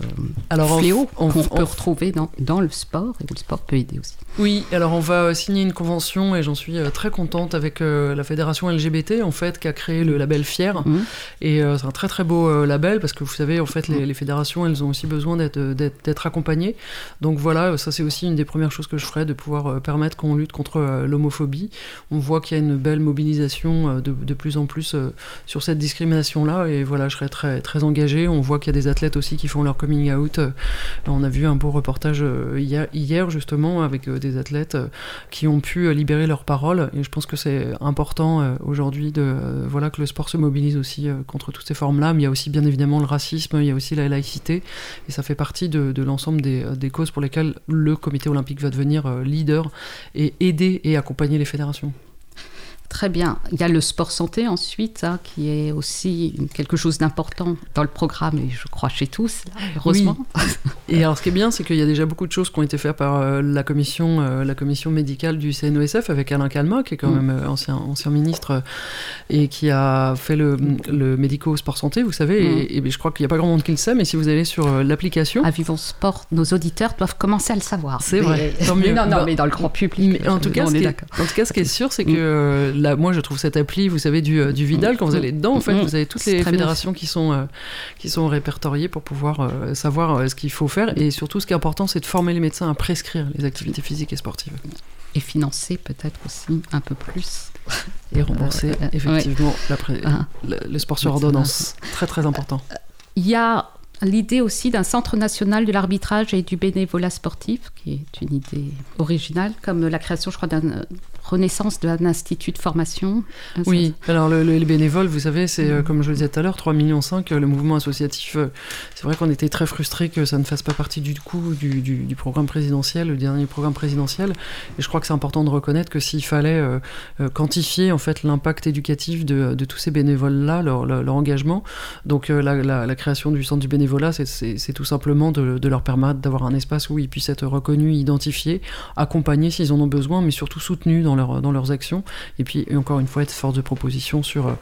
Alors, fléaux qu'on en- peut retrouver dans, dans le sport et où le sport peut aider aussi? Oui, alors on va euh, signer une convention et j'en suis euh, très contente avec la fédération LGBT en fait qui a créé le label Fier. Mhm. et c'est un très très beau label parce que vous savez en fait les, les fédérations elles ont aussi besoin d'être accompagnées. Donc voilà ça c'est aussi une des premières choses que je ferai de pouvoir permettre qu'on lutte contre l'homophobie. On voit qu'il y a une belle mobilisation de, de plus en plus euh, sur cette discrimination là et voilà je serai très très on voit qu'il y a des athlètes aussi qui font leur coming out. Euh, on a vu un beau reportage euh, hier, justement avec des athlètes qui ont pu libérer leurs paroles. Et je pense que c'est important aujourd'hui voilà que le sport se mobilise aussi contre toutes ces formes-là. Mais il y a aussi bien évidemment le racisme, il y a aussi la laïcité. Et ça fait partie de, l'ensemble des, causes pour lesquelles le Comité olympique va devenir leader et aider et accompagner les fédérations. Très bien. Il y a le sport santé ensuite, hein, qui est aussi quelque chose d'important dans le programme, et je crois chez tous, là, heureusement. Et alors, ce qui est bien, c'est qu'il y a déjà beaucoup de choses qui ont été faites par euh, la, commission, euh, la commission médicale du CNOSF avec Alain Calma, qui est quand mm. même euh, ancien, ancien ministre et qui a fait le, le médico-sport santé, vous savez. Mm. Et, je crois qu'il n'y a pas grand monde qui le sait, mais si vous allez sur l'application. À Vivons Sport, nos auditeurs doivent commencer à le savoir. C'est vrai. Tant mieux. non, non, bah, mais dans le grand public. en, tout cas, ce qui est, en tout cas, ce qui est sûr, c'est que là, moi, je trouve cette appli, vous savez, du, du Vidal, quand vous allez dedans, en fait, vous avez toutes les fédérations qui sont, qui sont répertoriées pour pouvoir savoir ce qu'il faut faire et surtout ce qui est important c'est de former les médecins à prescrire les activités physiques et sportives. Et financer peut-être aussi un peu plus. Et rembourser euh, effectivement ah. le sport sur ordonnance. Très très important. Il y a l'idée aussi d'un centre national de l'arbitrage et du bénévolat sportif, qui est une idée originale, comme la création, je crois, d'un renaissance d'un institut de formation. Oui, alors le, les bénévoles, vous savez, c'est euh, comme je le disais tout à l'heure, 3,5 millions, le mouvement associatif. Euh, c'est vrai qu'on était très frustrés que ça ne fasse pas partie du coup du, du, programme présidentiel, le dernier programme présidentiel. Et je crois que c'est important de reconnaître que s'il fallait euh, quantifier en fait l'impact éducatif de, de, tous ces bénévoles-là, leur, leur, engagement, donc la, la, la, création du centre du bénévolat, c'est tout simplement de, de leur permettre d'avoir un espace où ils puissent être reconnus, identifiés, accompagnés s'ils en ont besoin, mais surtout soutenus dans dans leurs actions. Et puis, encore une fois, être force de proposition sur euh,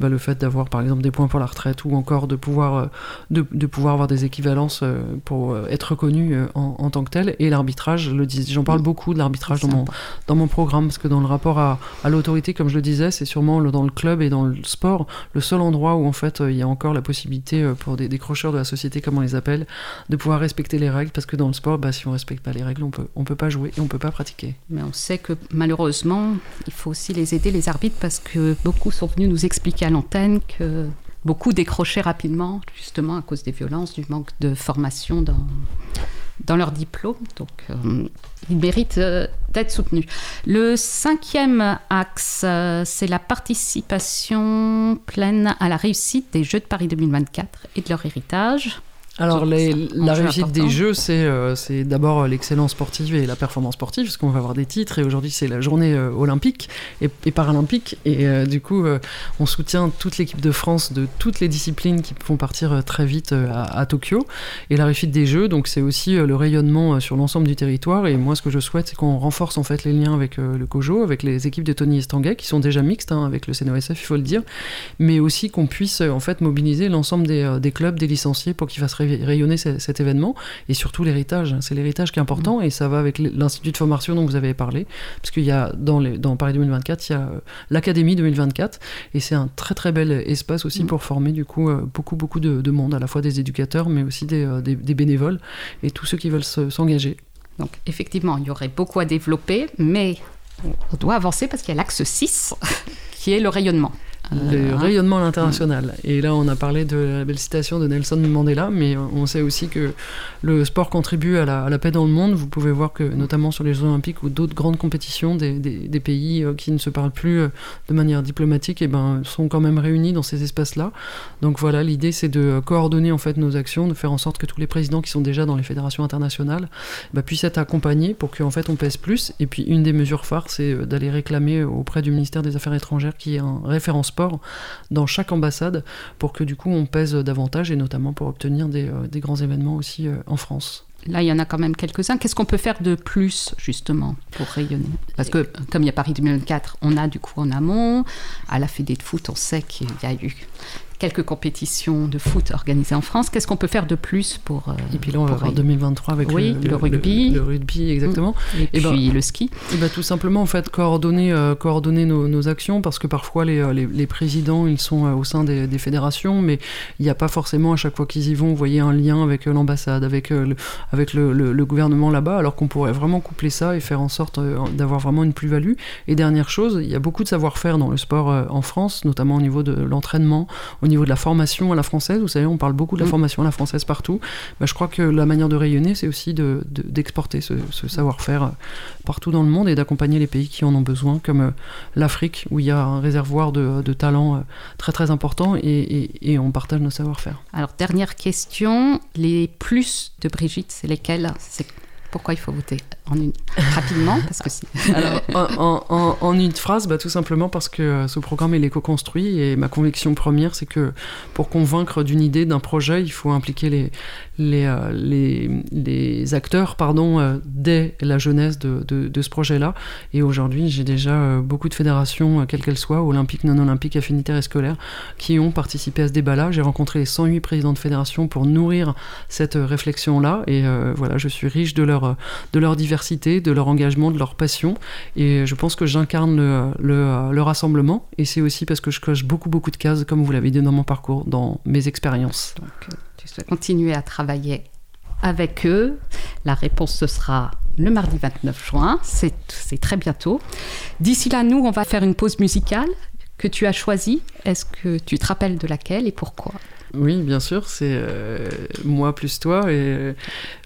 bah, le fait d'avoir, par exemple, des points pour la retraite ou encore de pouvoir, euh, de, pouvoir avoir des équivalences euh, pour être reconnu en, tant que tel. Et l'arbitrage, le j'en parle beaucoup de l'arbitrage dans mon, dans mon programme, parce que dans le rapport à, à l'autorité, comme je le disais, c'est sûrement dans le club et dans le sport le seul endroit où en fait il y a encore la possibilité pour des décrocheurs de la société, comme on les appelle, de pouvoir respecter les règles, parce que dans le sport, bah, si on respecte pas les règles, on peut, on peut pas jouer et on peut pas pratiquer. Mais on sait que malheureusement, il faut aussi les aider, les arbitres, parce que beaucoup sont venus nous expliquer à l'antenne que beaucoup décrochaient rapidement, justement à cause des violences, du manque de formation dans, dans leur diplôme. Donc, euh, ils méritent euh, d'être soutenus. Le cinquième axe, euh, c'est la participation pleine à la réussite des Jeux de Paris 2024 et de leur héritage. Alors, la réussite des Jeux, euh, c'est d'abord l'excellence sportive et la performance sportive, parce qu'on va avoir des titres, et aujourd'hui c'est la journée euh, olympique et, paralympique, et euh, du coup on soutient toute l'équipe de France de toutes les disciplines qui vont partir très vite à, Tokyo. Et la réussite des Jeux, donc c'est aussi le rayonnement sur l'ensemble du territoire, et moi ce que je souhaite, c'est qu'on renforce en fait les liens avec le COJO, avec les équipes de Tony Estanguet, qui sont déjà mixtes hein, avec le CNOSF, il faut le dire, mais aussi qu'on puisse en fait mobiliser l'ensemble des, des, clubs, des licenciés pour qu'ils fassent rayonner cet événement et surtout l'héritage. C'est l'héritage qui est important et ça va avec l'Institut de formation dont vous avez parlé, parce qu'il y a dans, les, dans Paris 2024, il y a euh, l'Académie 2024 et c'est un très très bel espace aussi mm. pour former du coup euh, beaucoup beaucoup de, monde, à la fois des éducateurs mais aussi des, euh, des, des bénévoles et tous ceux qui veulent s'engager. Donc effectivement, il y aurait beaucoup à développer, mais on doit avancer parce qu'il y a l'axe 6 qui est le rayonnement le ah. rayonnement à l'international. Et là, on a parlé de la belle citation de Nelson Mandela, mais on sait aussi que le sport contribue à la, paix dans le monde. Vous pouvez voir que, notamment sur les Jeux Olympiques ou d'autres grandes compétitions, des, des, pays euh, qui ne se parlent plus euh, de manière diplomatique, et eh ben, sont quand même réunis dans ces espaces-là. Donc voilà, l'idée, c'est de coordonner en fait nos actions, de faire en sorte que tous les présidents qui sont déjà dans les fédérations internationales bah, puissent être accompagnés pour qu'en fait on pèse plus. Et puis une des mesures phares, c'est euh, d'aller réclamer auprès du ministère des Affaires étrangères qui est un référence dans chaque ambassade pour que du coup on pèse davantage et notamment pour obtenir des, euh, grands événements aussi euh, en France. Là, il y en a quand même quelques-uns. Qu'est-ce qu'on peut faire de plus, justement, pour rayonner? Parce que, comme il y a Paris 2024, on a du coup en amont, à la Fédé de foot, on sait qu'il y a eu quelques compétitions de foot organisées en France. Qu'est-ce qu'on peut faire de plus pour. Euh, et puis là, on va voir 2023 avec le, le, rugby. Le, rugby, exactement. Et, ben, puis le ski. Et ben, tout simplement, en fait, coordonner, euh, coordonner nos, actions parce que parfois, les, euh, les, présidents, ils sont au sein des, fédérations, mais il n'y a pas forcément, à chaque fois qu'ils y vont, vous voyez, un lien avec l'ambassade, avec, le, avec le, gouvernement là-bas, alors qu'on pourrait vraiment coupler ça et faire en sorte d'avoir vraiment une plus-value. Et dernière chose, il y a beaucoup de savoir-faire dans le sport en France, notamment au niveau de l'entraînement, au niveau de la formation à la française, vous savez, on parle beaucoup de la mm. formation à la française partout. Bah, je crois que la manière de rayonner, c'est aussi d'exporter de, ce, savoir-faire euh, partout dans le monde et d'accompagner les pays qui en ont besoin, comme euh, l'Afrique, où il y a un réservoir de, de talents euh, très très important et, et, on partage nos savoir-faire. Alors, dernière question, les plus de Brigitte, c'est lesquels Pourquoi il faut voter rapidement parce que Alors, en, une phrase, bah, tout simplement parce que euh, ce programme est co-construit et ma conviction première, c'est que pour convaincre d'une idée, d'un projet, il faut impliquer les, les, euh, les, acteurs pardon, euh, dès la jeunesse de, de, ce projet-là. Et aujourd'hui, j'ai déjà beaucoup de fédérations, quelles qu'elles soient, olympiques, non olympiques, affinitaires et scolaires, qui ont participé à ce débat-là. J'ai rencontré les 108 présidents de fédérations pour nourrir cette réflexion-là. Et voilà, je suis riche de leur, de leur diversité, de leur engagement, de leur passion. Et je pense que j'incarne le, le, le rassemblement. Et c'est aussi parce que je coche beaucoup, beaucoup de cases, comme vous l'avez dit dans mon parcours, dans mes expériences. Donc, tu souhaites continuer à travailler avec eux. La réponse, ce sera le mardi 29 juin. C'est très bientôt. D'ici là, nous, on va faire une pause musicale que tu as choisie. Est-ce que tu te rappelles de laquelle et pourquoi? Oui, bien sûr, c'est euh, moi plus toi et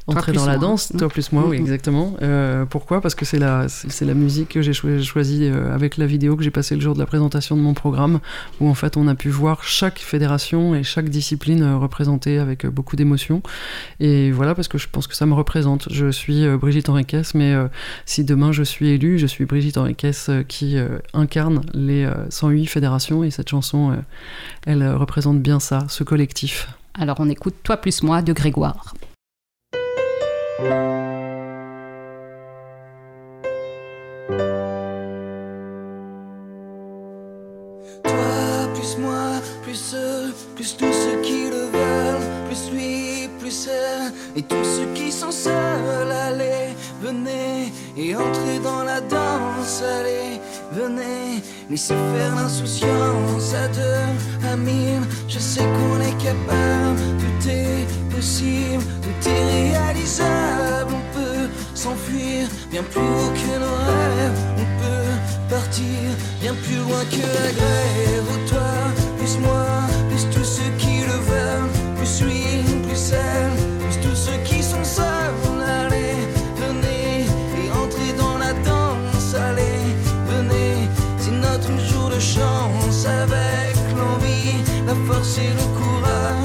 entrer dans la moi. danse, toi plus moi, mmh. oui, exactement. Euh, pourquoi? Parce que c'est la, c'est la musique que j'ai cho choisie euh, avec la vidéo que j'ai passée le jour de la présentation de mon programme, où en fait on a pu voir chaque fédération et chaque discipline euh, représentée avec euh, beaucoup d'émotion. Et voilà, parce que je pense que ça me représente. Je suis euh, Brigitte Henriquez, mais euh, si demain je suis élue, je suis Brigitte Henriquez qui incarne les 108 fédérations, et cette chanson, elle représente bien ça, ce collectif. Alors on écoute Toi plus moi de Grégoire. Et tous ceux qui sont seuls, allez, venez, et entrez dans la danse, allez, venez, laissez faire l'insouciance à deux, à mille, je sais qu'on est capable, tout est possible, tout est réalisable, on peut s'enfuir bien plus haut que nos rêves, on peut partir bien plus loin que la grève. Oh, toi, plus moi, plus tous ceux qui le veulent, plus lui, plus elle, la force et le courage,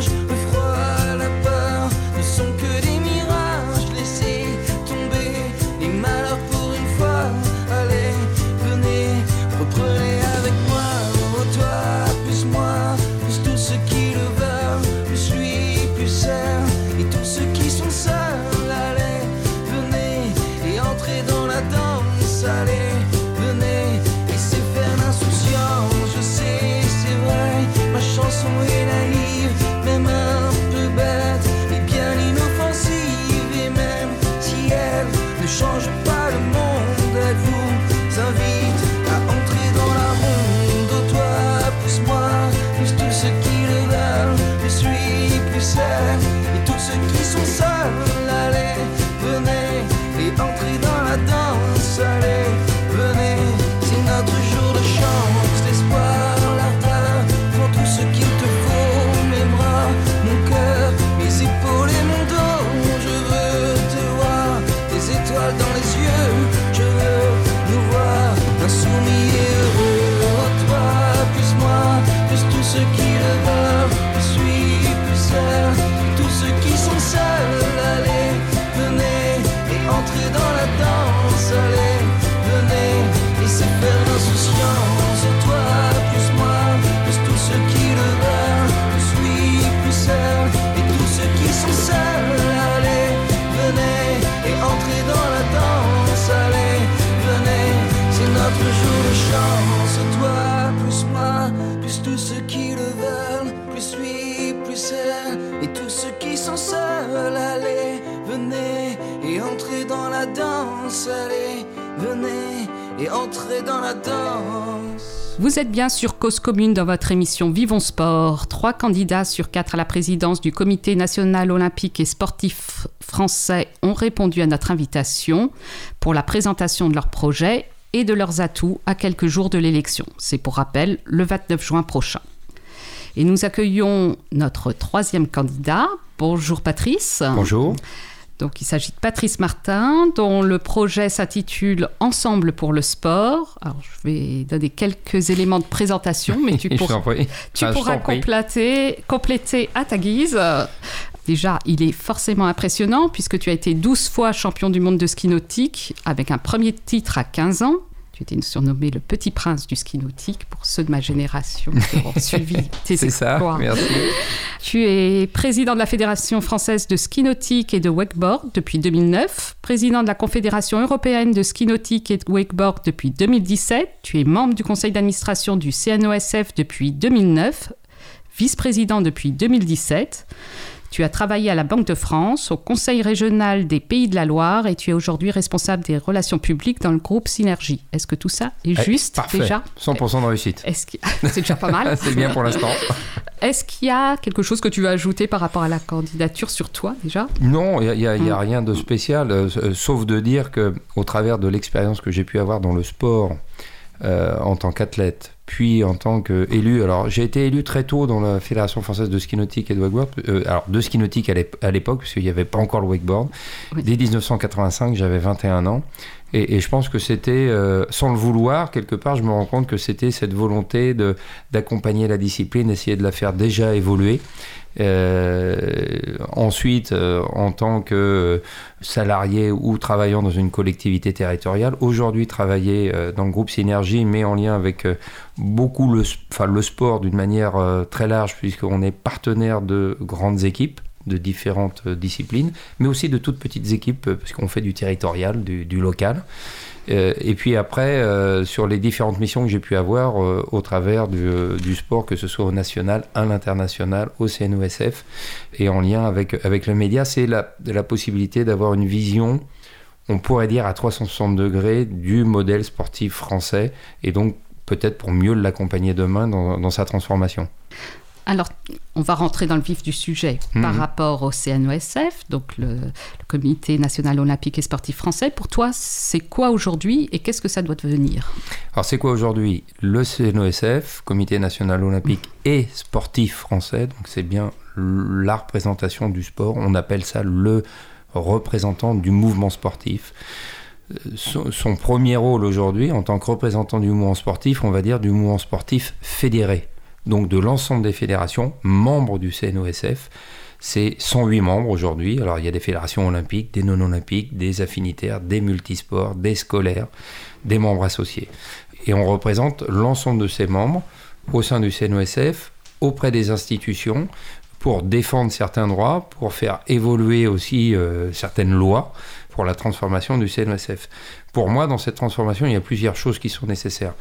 Vous êtes bien sur Cause Commune dans votre émission Vivons Sport. Trois candidats sur quatre à la présidence du Comité national olympique et sportif français ont répondu à notre invitation pour la présentation de leur projet et de leurs atouts à quelques jours de l'élection. C'est pour rappel le 29 juin prochain. Et nous accueillons notre troisième candidat. Bonjour Patrice. Bonjour. Donc il s'agit de Patrice Martin, dont le projet s'intitule Ensemble pour le sport. Alors je vais donner quelques éléments de présentation, mais tu, pour... tu ah, pourras compléter, compléter à ta guise. Déjà, il est forcément impressionnant puisque tu as été 12 fois champion du monde de ski nautique avec un premier titre à 15 ans. Tu étais surnommé le petit prince du ski nautique pour ceux de ma génération qui ont suivi tes C'est ça, merci. Tu es président de la Fédération française de ski nautique et de wakeboard depuis 2009, président de la Confédération européenne de ski nautique et de wakeboard depuis 2017. Tu es membre du conseil d'administration du CNOSF depuis 2009, vice-président depuis 2017. Tu as travaillé à la Banque de France, au Conseil régional des Pays de la Loire et tu es aujourd'hui responsable des relations publiques dans le groupe Synergie. Est-ce que tout ça est Eh, juste Parfait. déjà 100% de réussite. C'est déjà pas mal. C'est bien pour l'instant. Est-ce qu'il y a quelque chose que tu veux ajouter par rapport à la candidature sur toi déjà? Non, il n'y a, y a Mm. rien de spécial, euh, euh, sauf de dire que au travers de l'expérience que j'ai pu avoir dans le sport euh, en tant qu'athlète, puis en tant qu'élu, alors j'ai été élu très tôt dans la Fédération française de ski nautique et de wakeboard, euh, alors de ski nautique à l'ép- à l'époque, parce qu'il n'y avait pas encore le wakeboard. Oui. Dès 1985, j'avais 21 ans. Et, je pense que c'était, euh, sans le vouloir, quelque part, je me rends compte que c'était cette volonté d'accompagner la discipline, d'essayer de la faire déjà évoluer. Euh, ensuite, euh, en tant que salarié ou travaillant dans une collectivité territoriale, aujourd'hui travailler dans le groupe Synergie, mais en lien avec beaucoup le, sport d'une manière très large, puisqu'on est partenaire de grandes équipes de différentes euh, disciplines, mais aussi de toutes petites équipes, euh, parce qu'on fait du territorial, du, local. Euh, et puis après, sur les différentes missions que j'ai pu avoir au travers du, sport, que ce soit au national, à l'international, au CNOSF, et en lien avec, avec le média, c'est la, possibilité d'avoir une vision, on pourrait dire à 360 degrés, du modèle sportif français, et donc peut-être pour mieux l'accompagner demain dans sa transformation. Alors, on va rentrer dans le vif du sujet par Mhm. rapport au CNOSF, donc le, le Comité national olympique et sportif français. Pour toi, c'est quoi aujourd'hui et qu'est-ce que ça doit devenir? Alors c'est quoi aujourd'hui? Le CNOSF, Comité national olympique et sportif français, donc c'est bien la représentation du sport, on appelle ça le représentant du mouvement sportif. Euh, Son, son premier rôle aujourd'hui, en tant que représentant du mouvement sportif, on va dire du mouvement sportif fédéré, donc de l'ensemble des fédérations membres du CNOSF. C'est 108 membres aujourd'hui. Alors il y a des fédérations olympiques, des non-olympiques, des affinitaires, des multisports, des scolaires, des membres associés. Et on représente l'ensemble de ces membres au sein du CNOSF, auprès des institutions, pour défendre certains droits, pour faire évoluer aussi euh, certaines lois pour la transformation du CNOSF. Pour moi, dans cette transformation, il y a plusieurs choses qui sont nécessaires.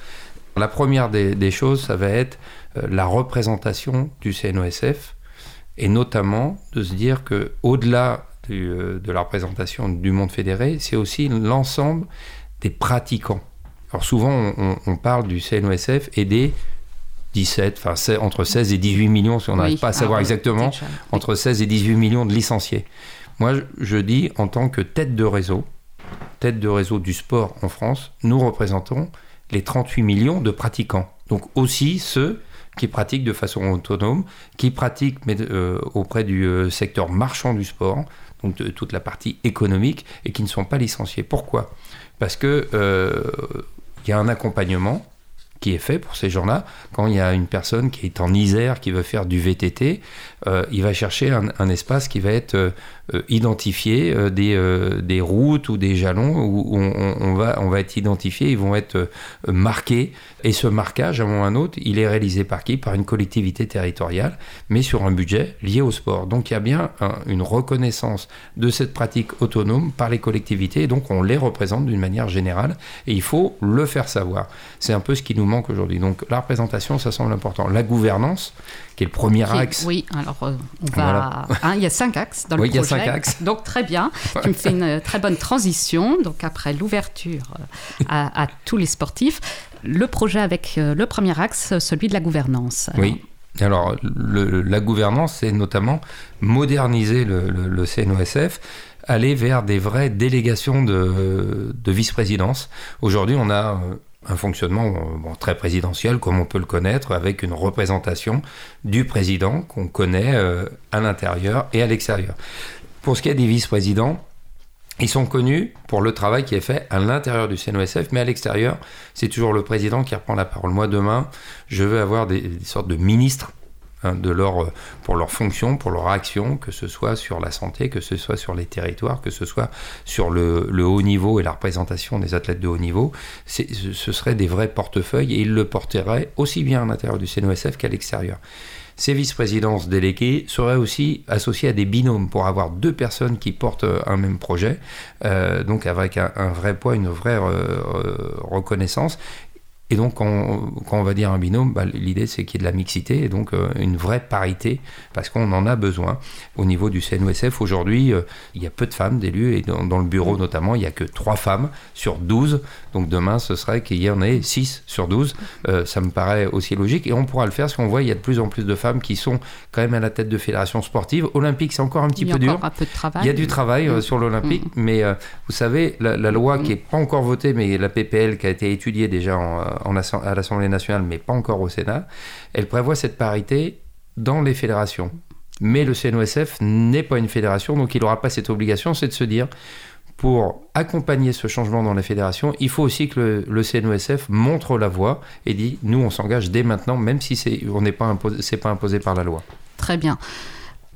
La première des, des choses, ça va être euh, la représentation du CNOSF, et notamment de se dire que au-delà euh, de la représentation du monde fédéré, c'est aussi l'ensemble des pratiquants. Alors souvent, on, parle du CNOSF et des 17, enfin c'est entre 16 et 18 millions, si on n'arrive Oui. pas à savoir Ah, exactement, déjà. entre 16 et 18 millions de licenciés. Moi, je, je dis, en tant que tête de réseau, tête de réseau du sport en France, nous représentons les 38 millions de pratiquants. Donc aussi ceux qui pratiquent de façon autonome, qui pratiquent euh, auprès du euh, secteur marchand du sport, donc de toute la partie économique, et qui ne sont pas licenciés. Pourquoi? Parce que euh, il y a un accompagnement qui est fait pour ces gens-là. Quand il y a une personne qui est en Isère, qui veut faire du VTT, il va chercher un espace qui va être euh, identifié, euh, des, euh, des routes ou des jalons où on, va, être identifié, ils vont être marqués. Et ce marquage, à un moment ou à un autre, il est réalisé par qui? Par une collectivité territoriale, mais sur un budget lié au sport. Donc il y a bien un- une reconnaissance de cette pratique autonome par les collectivités, et donc on les représente d'une manière générale, et il faut le faire savoir. C'est un peu ce qui nous manque aujourd'hui. Donc la représentation, ça semble important. La gouvernance, qui est le premier axe. Oui, alors euh, on va. Voilà. hein, il y a cinq axes dans Oui, le il y a projet. cinq axes. Donc très bien. Tu me fais une euh, très bonne transition. Donc après l'ouverture euh, à, à tous les sportifs, le projet avec le premier axe, celui de la gouvernance. Alors, Oui. Alors, le- la gouvernance, c'est notamment moderniser le, le- le CNOSF, aller vers des vraies délégations de, de vice-présidence. Aujourd'hui, on a un fonctionnement euh, très présidentiel, comme on peut le connaître, avec une représentation du président qu'on connaît euh, à l'intérieur et à l'extérieur. Pour ce qui est des vice-présidents, ils sont connus pour le travail qui est fait à l'intérieur du CNOSF, mais à l'extérieur, c'est toujours le président qui reprend la parole. Moi, demain, je veux avoir des, des sortes de ministres hein, de leur, pour leur fonction, pour leur action, que ce soit sur la santé, que ce soit sur les territoires, que ce soit sur le, haut niveau et la représentation des athlètes de haut niveau. Ce serait des vrais portefeuilles et ils le porteraient aussi bien à l'intérieur du CNOSF qu'à l'extérieur. Ces vice-présidences déléguées seraient aussi associées à des binômes pour avoir deux personnes qui portent un même projet, euh, donc avec un, vrai poids, une vraie euh, reconnaissance. Et donc, quand, on va dire un binôme, bah, l'idée c'est qu'il y ait de la mixité et donc euh, une vraie parité, parce qu'on en a besoin. Au niveau du CNOSF, aujourd'hui, euh, il y a peu de femmes d'élus, et dans, le bureau notamment, il n'y a que 3 femmes sur 12. Donc demain, ce serait qu'il y en ait 6 sur 12. Euh, ça me paraît aussi logique, et on pourra le faire parce qu'on voit il y a de plus en plus de femmes qui sont quand même à la tête de fédérations sportives. Olympique, c'est encore un petit peu dur. Un peu de travail. Il y a du travail mm. sur l'Olympique, mm. mais vous savez, la, loi mm. qui n'est pas encore votée, mais la PPL qui a été étudiée déjà en à l'Assemblée nationale, mais pas encore au Sénat, elle prévoit cette parité dans les fédérations. Mais le CNOSF n'est pas une fédération, donc il n'aura pas cette obligation, c'est de se dire, pour accompagner ce changement dans les fédérations, il faut aussi que le, CNOSF montre la voie et dit, nous on s'engage dès maintenant, même si c'est n'est pas pas imposé par la loi. Très bien.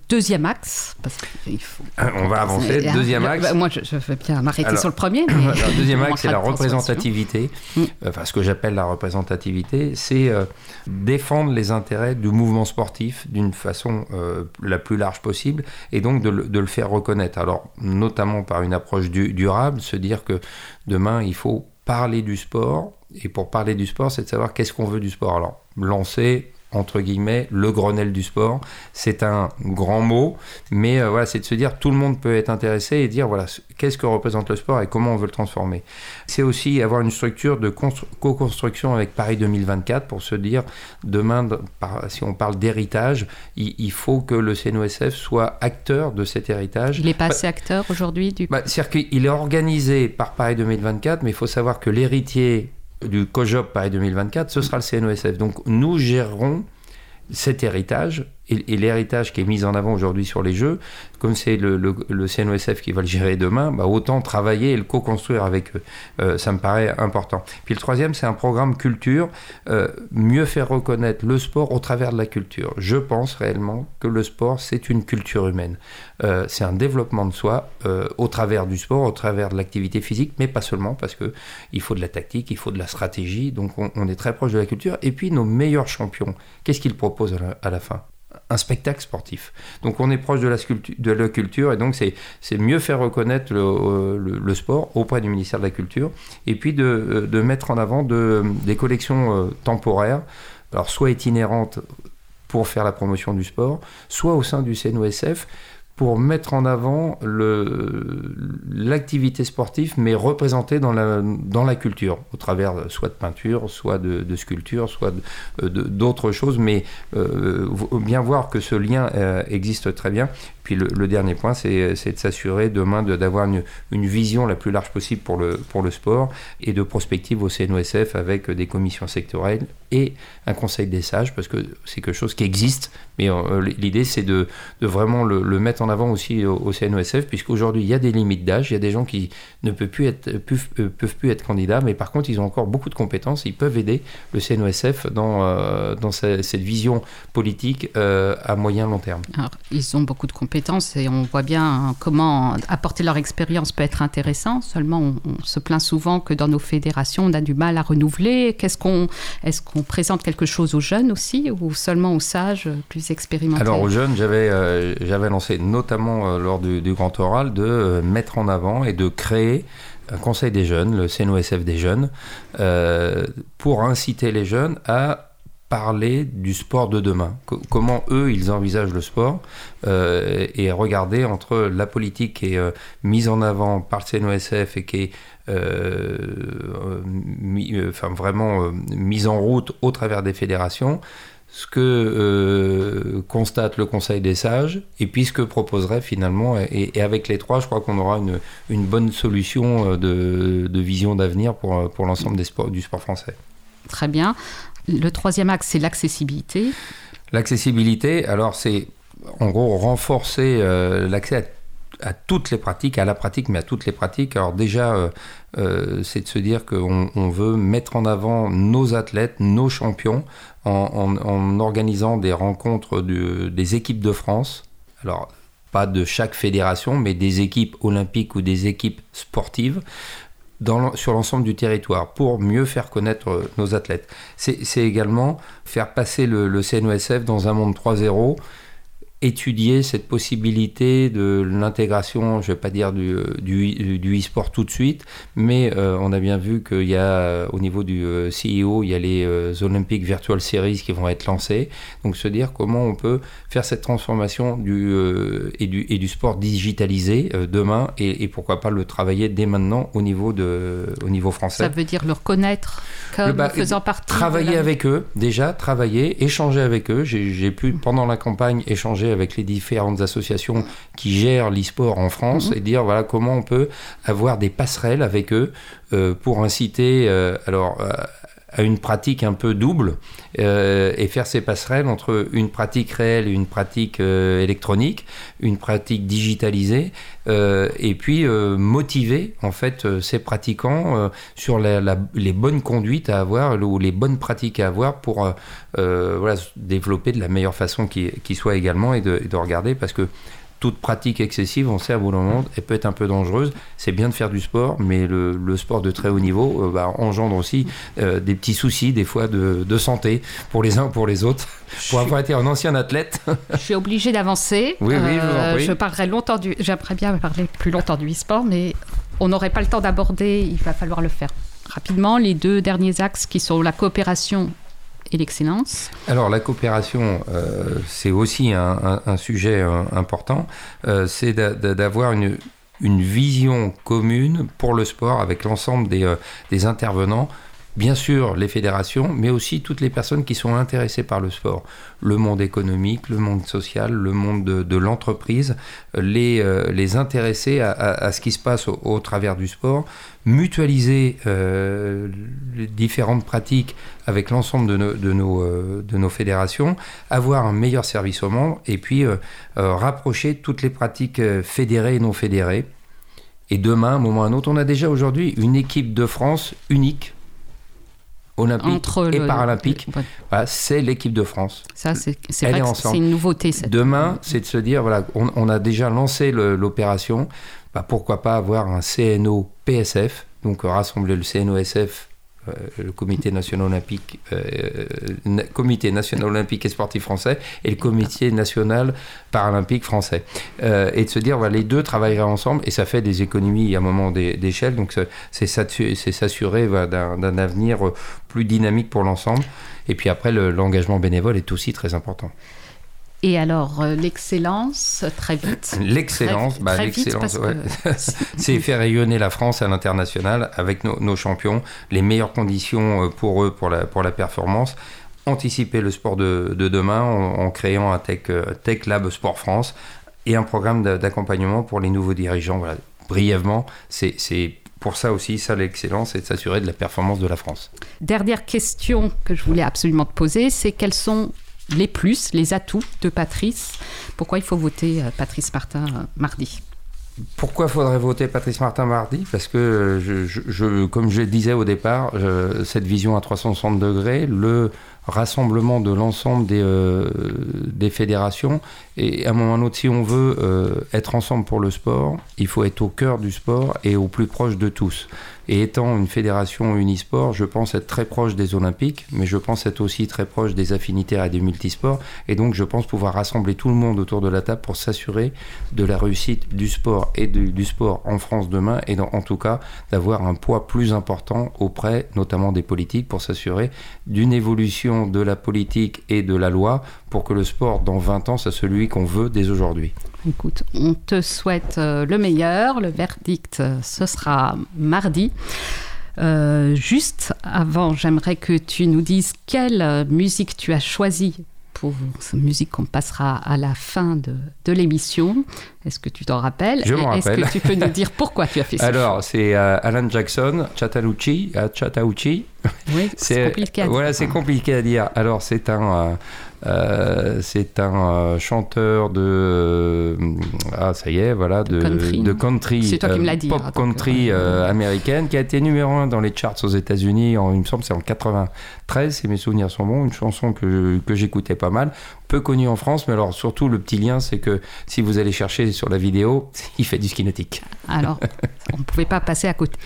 Deuxième axe, parce qu'il faut. Ah, on va avancer. Deuxième axe. Bah, moi, je, vais bien m'arrêter sur le premier. Mais deuxième axe, c'est la représentativité. Mm. Enfin, ce que j'appelle la représentativité, c'est euh, défendre les intérêts du mouvement sportif d'une façon euh, la plus large possible et donc de, le faire reconnaître. Alors, notamment par une approche durable, se dire que demain, il faut parler du sport. Et pour parler du sport, c'est de savoir qu'est-ce qu'on veut du sport. Alors, lancer entre guillemets, le Grenelle du sport. C'est un grand mot, mais euh, voilà, c'est de se dire tout le monde peut être intéressé et dire voilà, qu'est-ce que représente le sport et comment on veut le transformer. C'est aussi avoir une structure de co-construction avec Paris 2024 pour se dire demain, si on parle d'héritage, il, faut que le CNOSF soit acteur de cet héritage. Il n'est pas assez acteur aujourd'hui du... Bah, C'est-à-dire qu'il est organisé par Paris 2024, mais il faut savoir que l'héritier du COJOP Paris 2024, ce sera le CNOSF. Donc nous gérerons cet héritage et, l'héritage qui est mis en avant aujourd'hui sur les jeux, comme c'est le, le, CNOSF qui va le gérer demain, bah autant travailler et le co-construire avec eux. Euh, ça me paraît important. Puis le troisième, c'est un programme culture, euh, mieux faire reconnaître le sport au travers de la culture. Je pense réellement que le sport, c'est une culture humaine. Euh, c'est un développement de soi au travers du sport, au travers de l'activité physique, mais pas seulement, parce que il faut de la tactique, il faut de la stratégie, donc on, est très proche de la culture. Et puis nos meilleurs champions, qu'est-ce qu'ils proposent à la fin? Un spectacle sportif. Donc on est proche de la, de la culture et donc c'est mieux faire reconnaître le, le, sport auprès du ministère de la Culture et puis de, euh, mettre en avant de, des collections euh, temporaires, alors soit itinérantes pour faire la promotion du sport, soit au sein du CNOSF pour mettre en avant l'activité sportive, mais représentée dans la, dans la culture, au travers soit de peinture, soit de, sculpture, soit d'autres choses, mais euh, bien voir que ce lien euh, existe très bien. Puis le, dernier point, c'est de s'assurer demain d'avoir une, vision la plus large possible pour le, sport et de prospective au CNOSF avec des commissions sectorielles et un conseil des sages, parce que c'est quelque chose qui existe, mais euh, l'idée c'est de, vraiment le, mettre en avant aussi au, CNOSF, puisqu'aujourd'hui il y a des limites d'âge, il y a des gens qui ne peuvent plus, être, euh, candidats, mais par contre ils ont encore beaucoup de compétences, ils peuvent aider le CNOSF dans, euh, cette vision politique à moyen long terme. Alors, ils ont beaucoup de compétences et on voit bien comment apporter leur expérience peut être intéressant. Seulement, on, se plaint souvent que dans nos fédérations, on a du mal à renouveler. Qu'est-ce qu'on, est-ce qu'on présente quelque chose aux jeunes aussi ou seulement aux sages plus expérimentés? Alors aux jeunes, j'avais, euh, lancé notamment euh, lors du, grand oral de euh, mettre en avant et de créer un conseil des jeunes, le CNOSF des jeunes, pour inciter les jeunes à parler du sport de demain. comment eux, ils envisagent le sport euh, et regarder entre la politique qui est euh, mise en avant par le CNOSF et qui est euh, enfin, vraiment mise en route au travers des fédérations, ce que constate le Conseil des sages et puis ce que proposerait finalement. Et, avec les trois, je crois qu'on aura une, bonne solution de, vision d'avenir pour, pour l'ensemble du sport français. Très bien. Le troisième axe, c'est l'accessibilité. L'accessibilité, alors c'est en gros renforcer euh, l'accès à toutes les pratiques, à la pratique, mais à toutes les pratiques. Alors déjà, euh, euh, c'est de se dire qu'on on veut mettre en avant nos athlètes, nos champions, en, organisant des rencontres de- des équipes de France. Alors, pas de chaque fédération, mais des équipes olympiques ou des équipes sportives sur l'ensemble du territoire pour mieux faire connaître euh, nos athlètes. C'est également faire passer le, le CNOSF dans un monde 3.0 étudier cette possibilité de l'intégration, je ne vais pas dire du, du, du e-sport tout de suite, mais euh, on a bien vu qu'il y a euh, au niveau du euh, CEO, il y a les euh, Olympic Virtual Series qui vont être lancés. Donc se dire comment on peut faire cette transformation du, euh, et, du, et du sport digitalisé demain et, et pourquoi pas le travailler dès maintenant au niveau, de, au niveau français. Ça veut dire le reconnaître comme Le faisant partie. de Travailler la- avec eux, déjà, travailler, échanger avec eux. J'ai pu, pendant la campagne, échanger avec les différentes associations qui gèrent l'e-sport en France Mhm. et dire voilà comment on peut avoir des passerelles avec eux euh, pour inciter euh, alors, euh, à une pratique un peu double euh, et faire ces passerelles entre une pratique réelle et une pratique euh, électronique, une pratique digitalisée, euh, et puis motiver en fait ces pratiquants sur les bonnes conduites à avoir ou les bonnes pratiques à avoir pour voilà, développer de la meilleure façon qui, qui soit également et de, et de regarder parce que toute pratique excessive, on sait à bout d'un moment, elle peut être un peu dangereuse. C'est bien de faire du sport, mais le, le sport de très haut niveau euh, bah, engendre aussi euh, des petits soucis, des fois de, de santé, pour les uns ou pour les autres. Pour avoir été un ancien athlète, Je suis obligée d'avancer. Euh, Oui, oui, je prie. je parlerai longtemps du. J'aimerais bien parler plus longtemps du e-sport, mais on n'aurait pas le temps d'aborder. Il va falloir le faire rapidement. Les deux derniers axes qui sont la coopération Alors la coopération, euh, c'est aussi un, sujet euh, important. Euh, c'est d'a- d'a- d'avoir une, vision commune pour le sport avec l'ensemble des, intervenants. Bien sûr, les fédérations, mais aussi toutes les personnes qui sont intéressées par le sport. Le monde économique, le monde social, le monde de, l'entreprise, les, les intéresser à, ce qui se passe au travers du sport, mutualiser euh, les différentes pratiques avec l'ensemble de nos, de, nos, euh, de nos fédérations, avoir un meilleur service aux membres et puis euh, rapprocher toutes les pratiques fédérées et non fédérées. Et demain, à un moment ou à un autre, on a déjà aujourd'hui une équipe de France unique, olympique Entre et le- paralympique. Voilà, c'est l'équipe de France. ça, c'est une nouveauté. cette- Demain, c'est de se dire, voilà, on, on a déjà lancé l'opération, bah, pourquoi pas avoir un CNO PSF, donc euh, rassembler le CNOSF, euh, le Comité national olympique, euh, na- Comité national olympique et sportif français, et le Comité national paralympique français, Euh, et de se dire, voilà, les deux travailleraient ensemble, et ça fait des économies à un moment d'é- d'échelle, donc c'est- c'est s'assu- c'est s'assurer voilà, d'un avenir euh, plus dynamique pour l'ensemble. Et puis après, le- l'engagement bénévole est aussi très important. Et alors, euh, l'excellence, très vite. L'excellence, bah, l'excellence, ouais. c'est faire rayonner la France à l'international avec nos, nos champions, les meilleures conditions euh, pour eux pour la, pour la performance, anticiper le sport de, de demain en, en créant un tech, euh, tech Lab Sport France et un programme d'a- d'accompagnement pour les nouveaux dirigeants. Voilà. Brièvement, c'est c'est pour ça aussi, ça l'excellence, c'est de s'assurer de la performance de la France. Dernière question que je voulais absolument te poser, c'est quels sont les plus, les atouts de Patrice. Pourquoi il faut voter euh, Patrice Martin euh, mardi? Pourquoi faudrait voter Patrice Martin mardi? Parce que, euh, je, je- je- comme je disais au départ, cette vision à 360 degrés, le rassemblement de l'ensemble des, des fédérations, et à un moment ou un autre, si on veut être ensemble pour le sport, il faut être au cœur du sport et au plus proche de tous. Et étant une fédération unisport, je pense être très proche des Olympiques, mais je pense être aussi très proche des affinitaires et des multisports. Et donc, je pense pouvoir rassembler tout le monde autour de la table pour s'assurer de la réussite du sport et du, sport en France demain, et en tout cas d'avoir un poids plus important auprès notamment des politiques pour s'assurer d'une évolution de la politique et de la loi pour que le sport dans 20 ans soit celui qu'on veut dès aujourd'hui. Écoute, on te souhaite euh, le meilleur. Le verdict, euh, ce sera mardi. Euh, juste avant, j'aimerais que tu nous dises quelle musique tu as choisie pour cette musique qu'on passera à la fin de, de l'émission. Est-ce que tu t'en rappelles? Je m'en Et Est-ce rappelle. que tu peux nous dire pourquoi tu as fait ça? Alors, c'est euh, Alan Jackson, Chattahoochee, à Chattahoochee. Oui, c'est compliqué à dire. Voilà, c'est compliqué à dire. Alors, c'est un, euh, Euh, c'est un euh, chanteur de euh, ah ça y est voilà de country. de country, toi qui me l'as dit, pop hein, donc, country américaine qui a été numéro un dans les charts aux États-Unis il me semble c'est en 93 si mes souvenirs sont bons une chanson que que j'écoutais pas mal peu connue en France mais alors surtout le petit lien c'est que si vous allez chercher sur la vidéo il fait du ski nautique Alors, on ne pouvait pas passer à côté.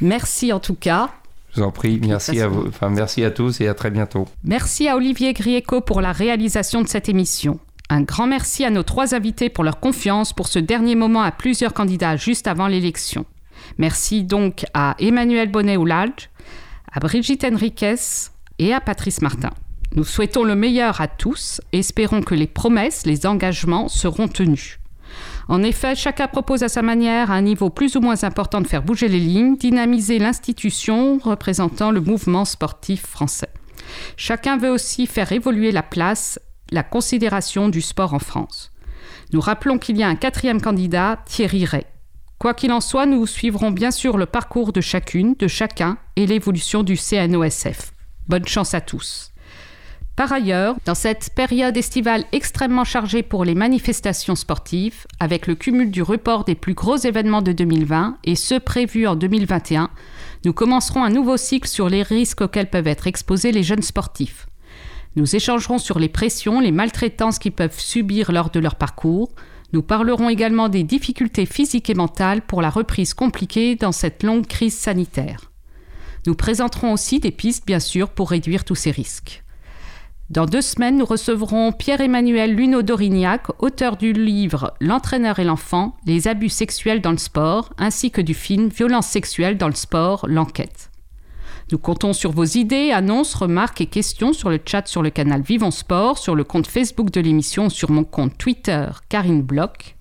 Merci en tout cas. Je vous en prie merci à façon- vous enfin merci à tous et à très bientôt Merci à Olivier Grieco pour la réalisation de cette émission. Un grand merci à nos trois invités pour leur confiance pour ce dernier moment à plusieurs candidats juste avant l'élection. Merci donc à Emmanuel Bonnet-Oulalge, à Brigitte Henriquez et à Patrice Martin. Nous souhaitons le meilleur à tous et espérons que les promesses, les engagements seront tenus. En effet, chacun propose à sa manière, à un niveau plus ou moins important, de faire bouger les lignes, dynamiser l'institution représentant le mouvement sportif français. Chacun veut aussi faire évoluer la place, la considération du sport en France. Nous rappelons qu'il y a un quatrième candidat, Thierry Ray. Quoi qu'il en soit, nous suivrons bien sûr le parcours de chacune, de chacun et l'évolution du CNOSF. Bonne chance à tous. Par ailleurs, dans cette période estivale extrêmement chargée pour les manifestations sportives, avec le cumul du report des plus gros événements de 2020 et ceux prévus en 2021, nous commencerons un nouveau cycle sur les risques auxquels peuvent être exposés les jeunes sportifs. Nous échangerons sur les pressions, les maltraitances qu'ils peuvent subir lors de leur parcours. Nous parlerons également des difficultés physiques et mentales pour la reprise compliquée dans cette longue crise sanitaire. Nous présenterons aussi des pistes, bien sûr, pour réduire tous ces risques. Dans deux semaines, nous recevrons Pierre-Emmanuel Luneau-Dorignac, auteur du livre L'entraîneur et l'enfant, les abus sexuels dans le sport, ainsi que du film Violence sexuelle dans le sport, l'enquête. Nous comptons sur vos idées, annonces, remarques et questions sur le chat sur le canal Vivons Sport, sur le compte Facebook de l'émission, sur mon compte Twitter Karine Bloch.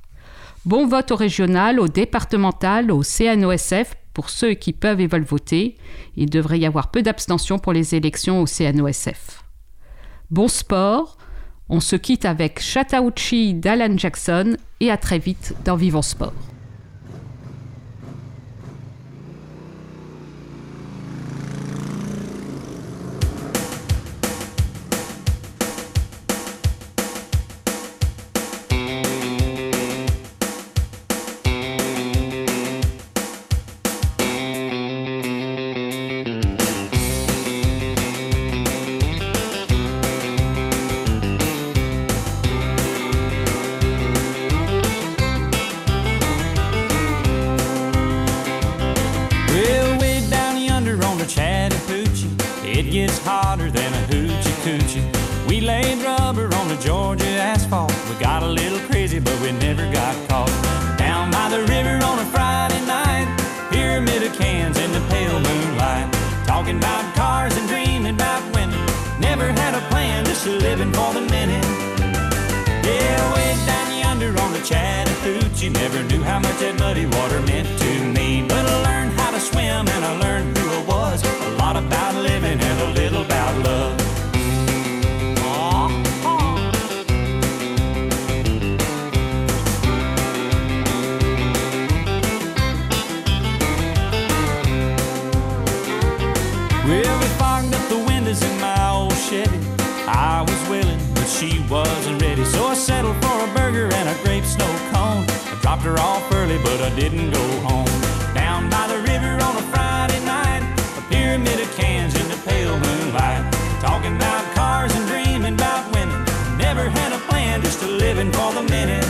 Bon vote au régional, au départemental, au CNOSF pour ceux qui peuvent et veulent voter. Il devrait y avoir peu d'abstention pour les élections au CNOSF. Bon sport, on se quitte avec Chattahoochee d'Alan Jackson et à très vite dans Vivons Sport. Chattahoochee, never knew how much that muddy water meant to me. But I learned how to swim and I learned who I was. A lot about living and a little about love. We fogged up the windows in my old Chevy. I was willing, but she wasn't ready. So I settled for dropped her off early, but I didn't go home. Down by the river on a Friday night, a pyramid of cans in the pale moonlight. Talking about cars and dreaming about women. Never had a plan, just a living for the minute.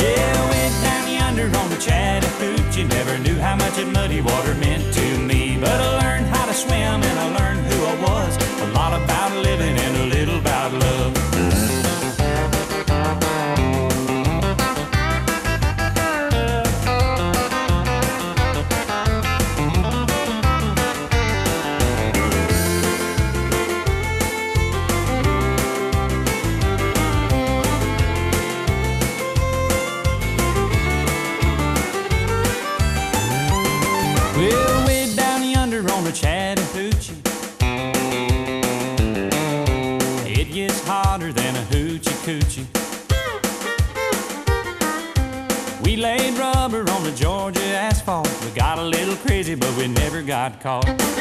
Yeah, went down yonder on the Chattahoochee. Never knew how much that muddy water meant to me. But I learned how to swim and I learned who I was. A lot about living and a little about love. call.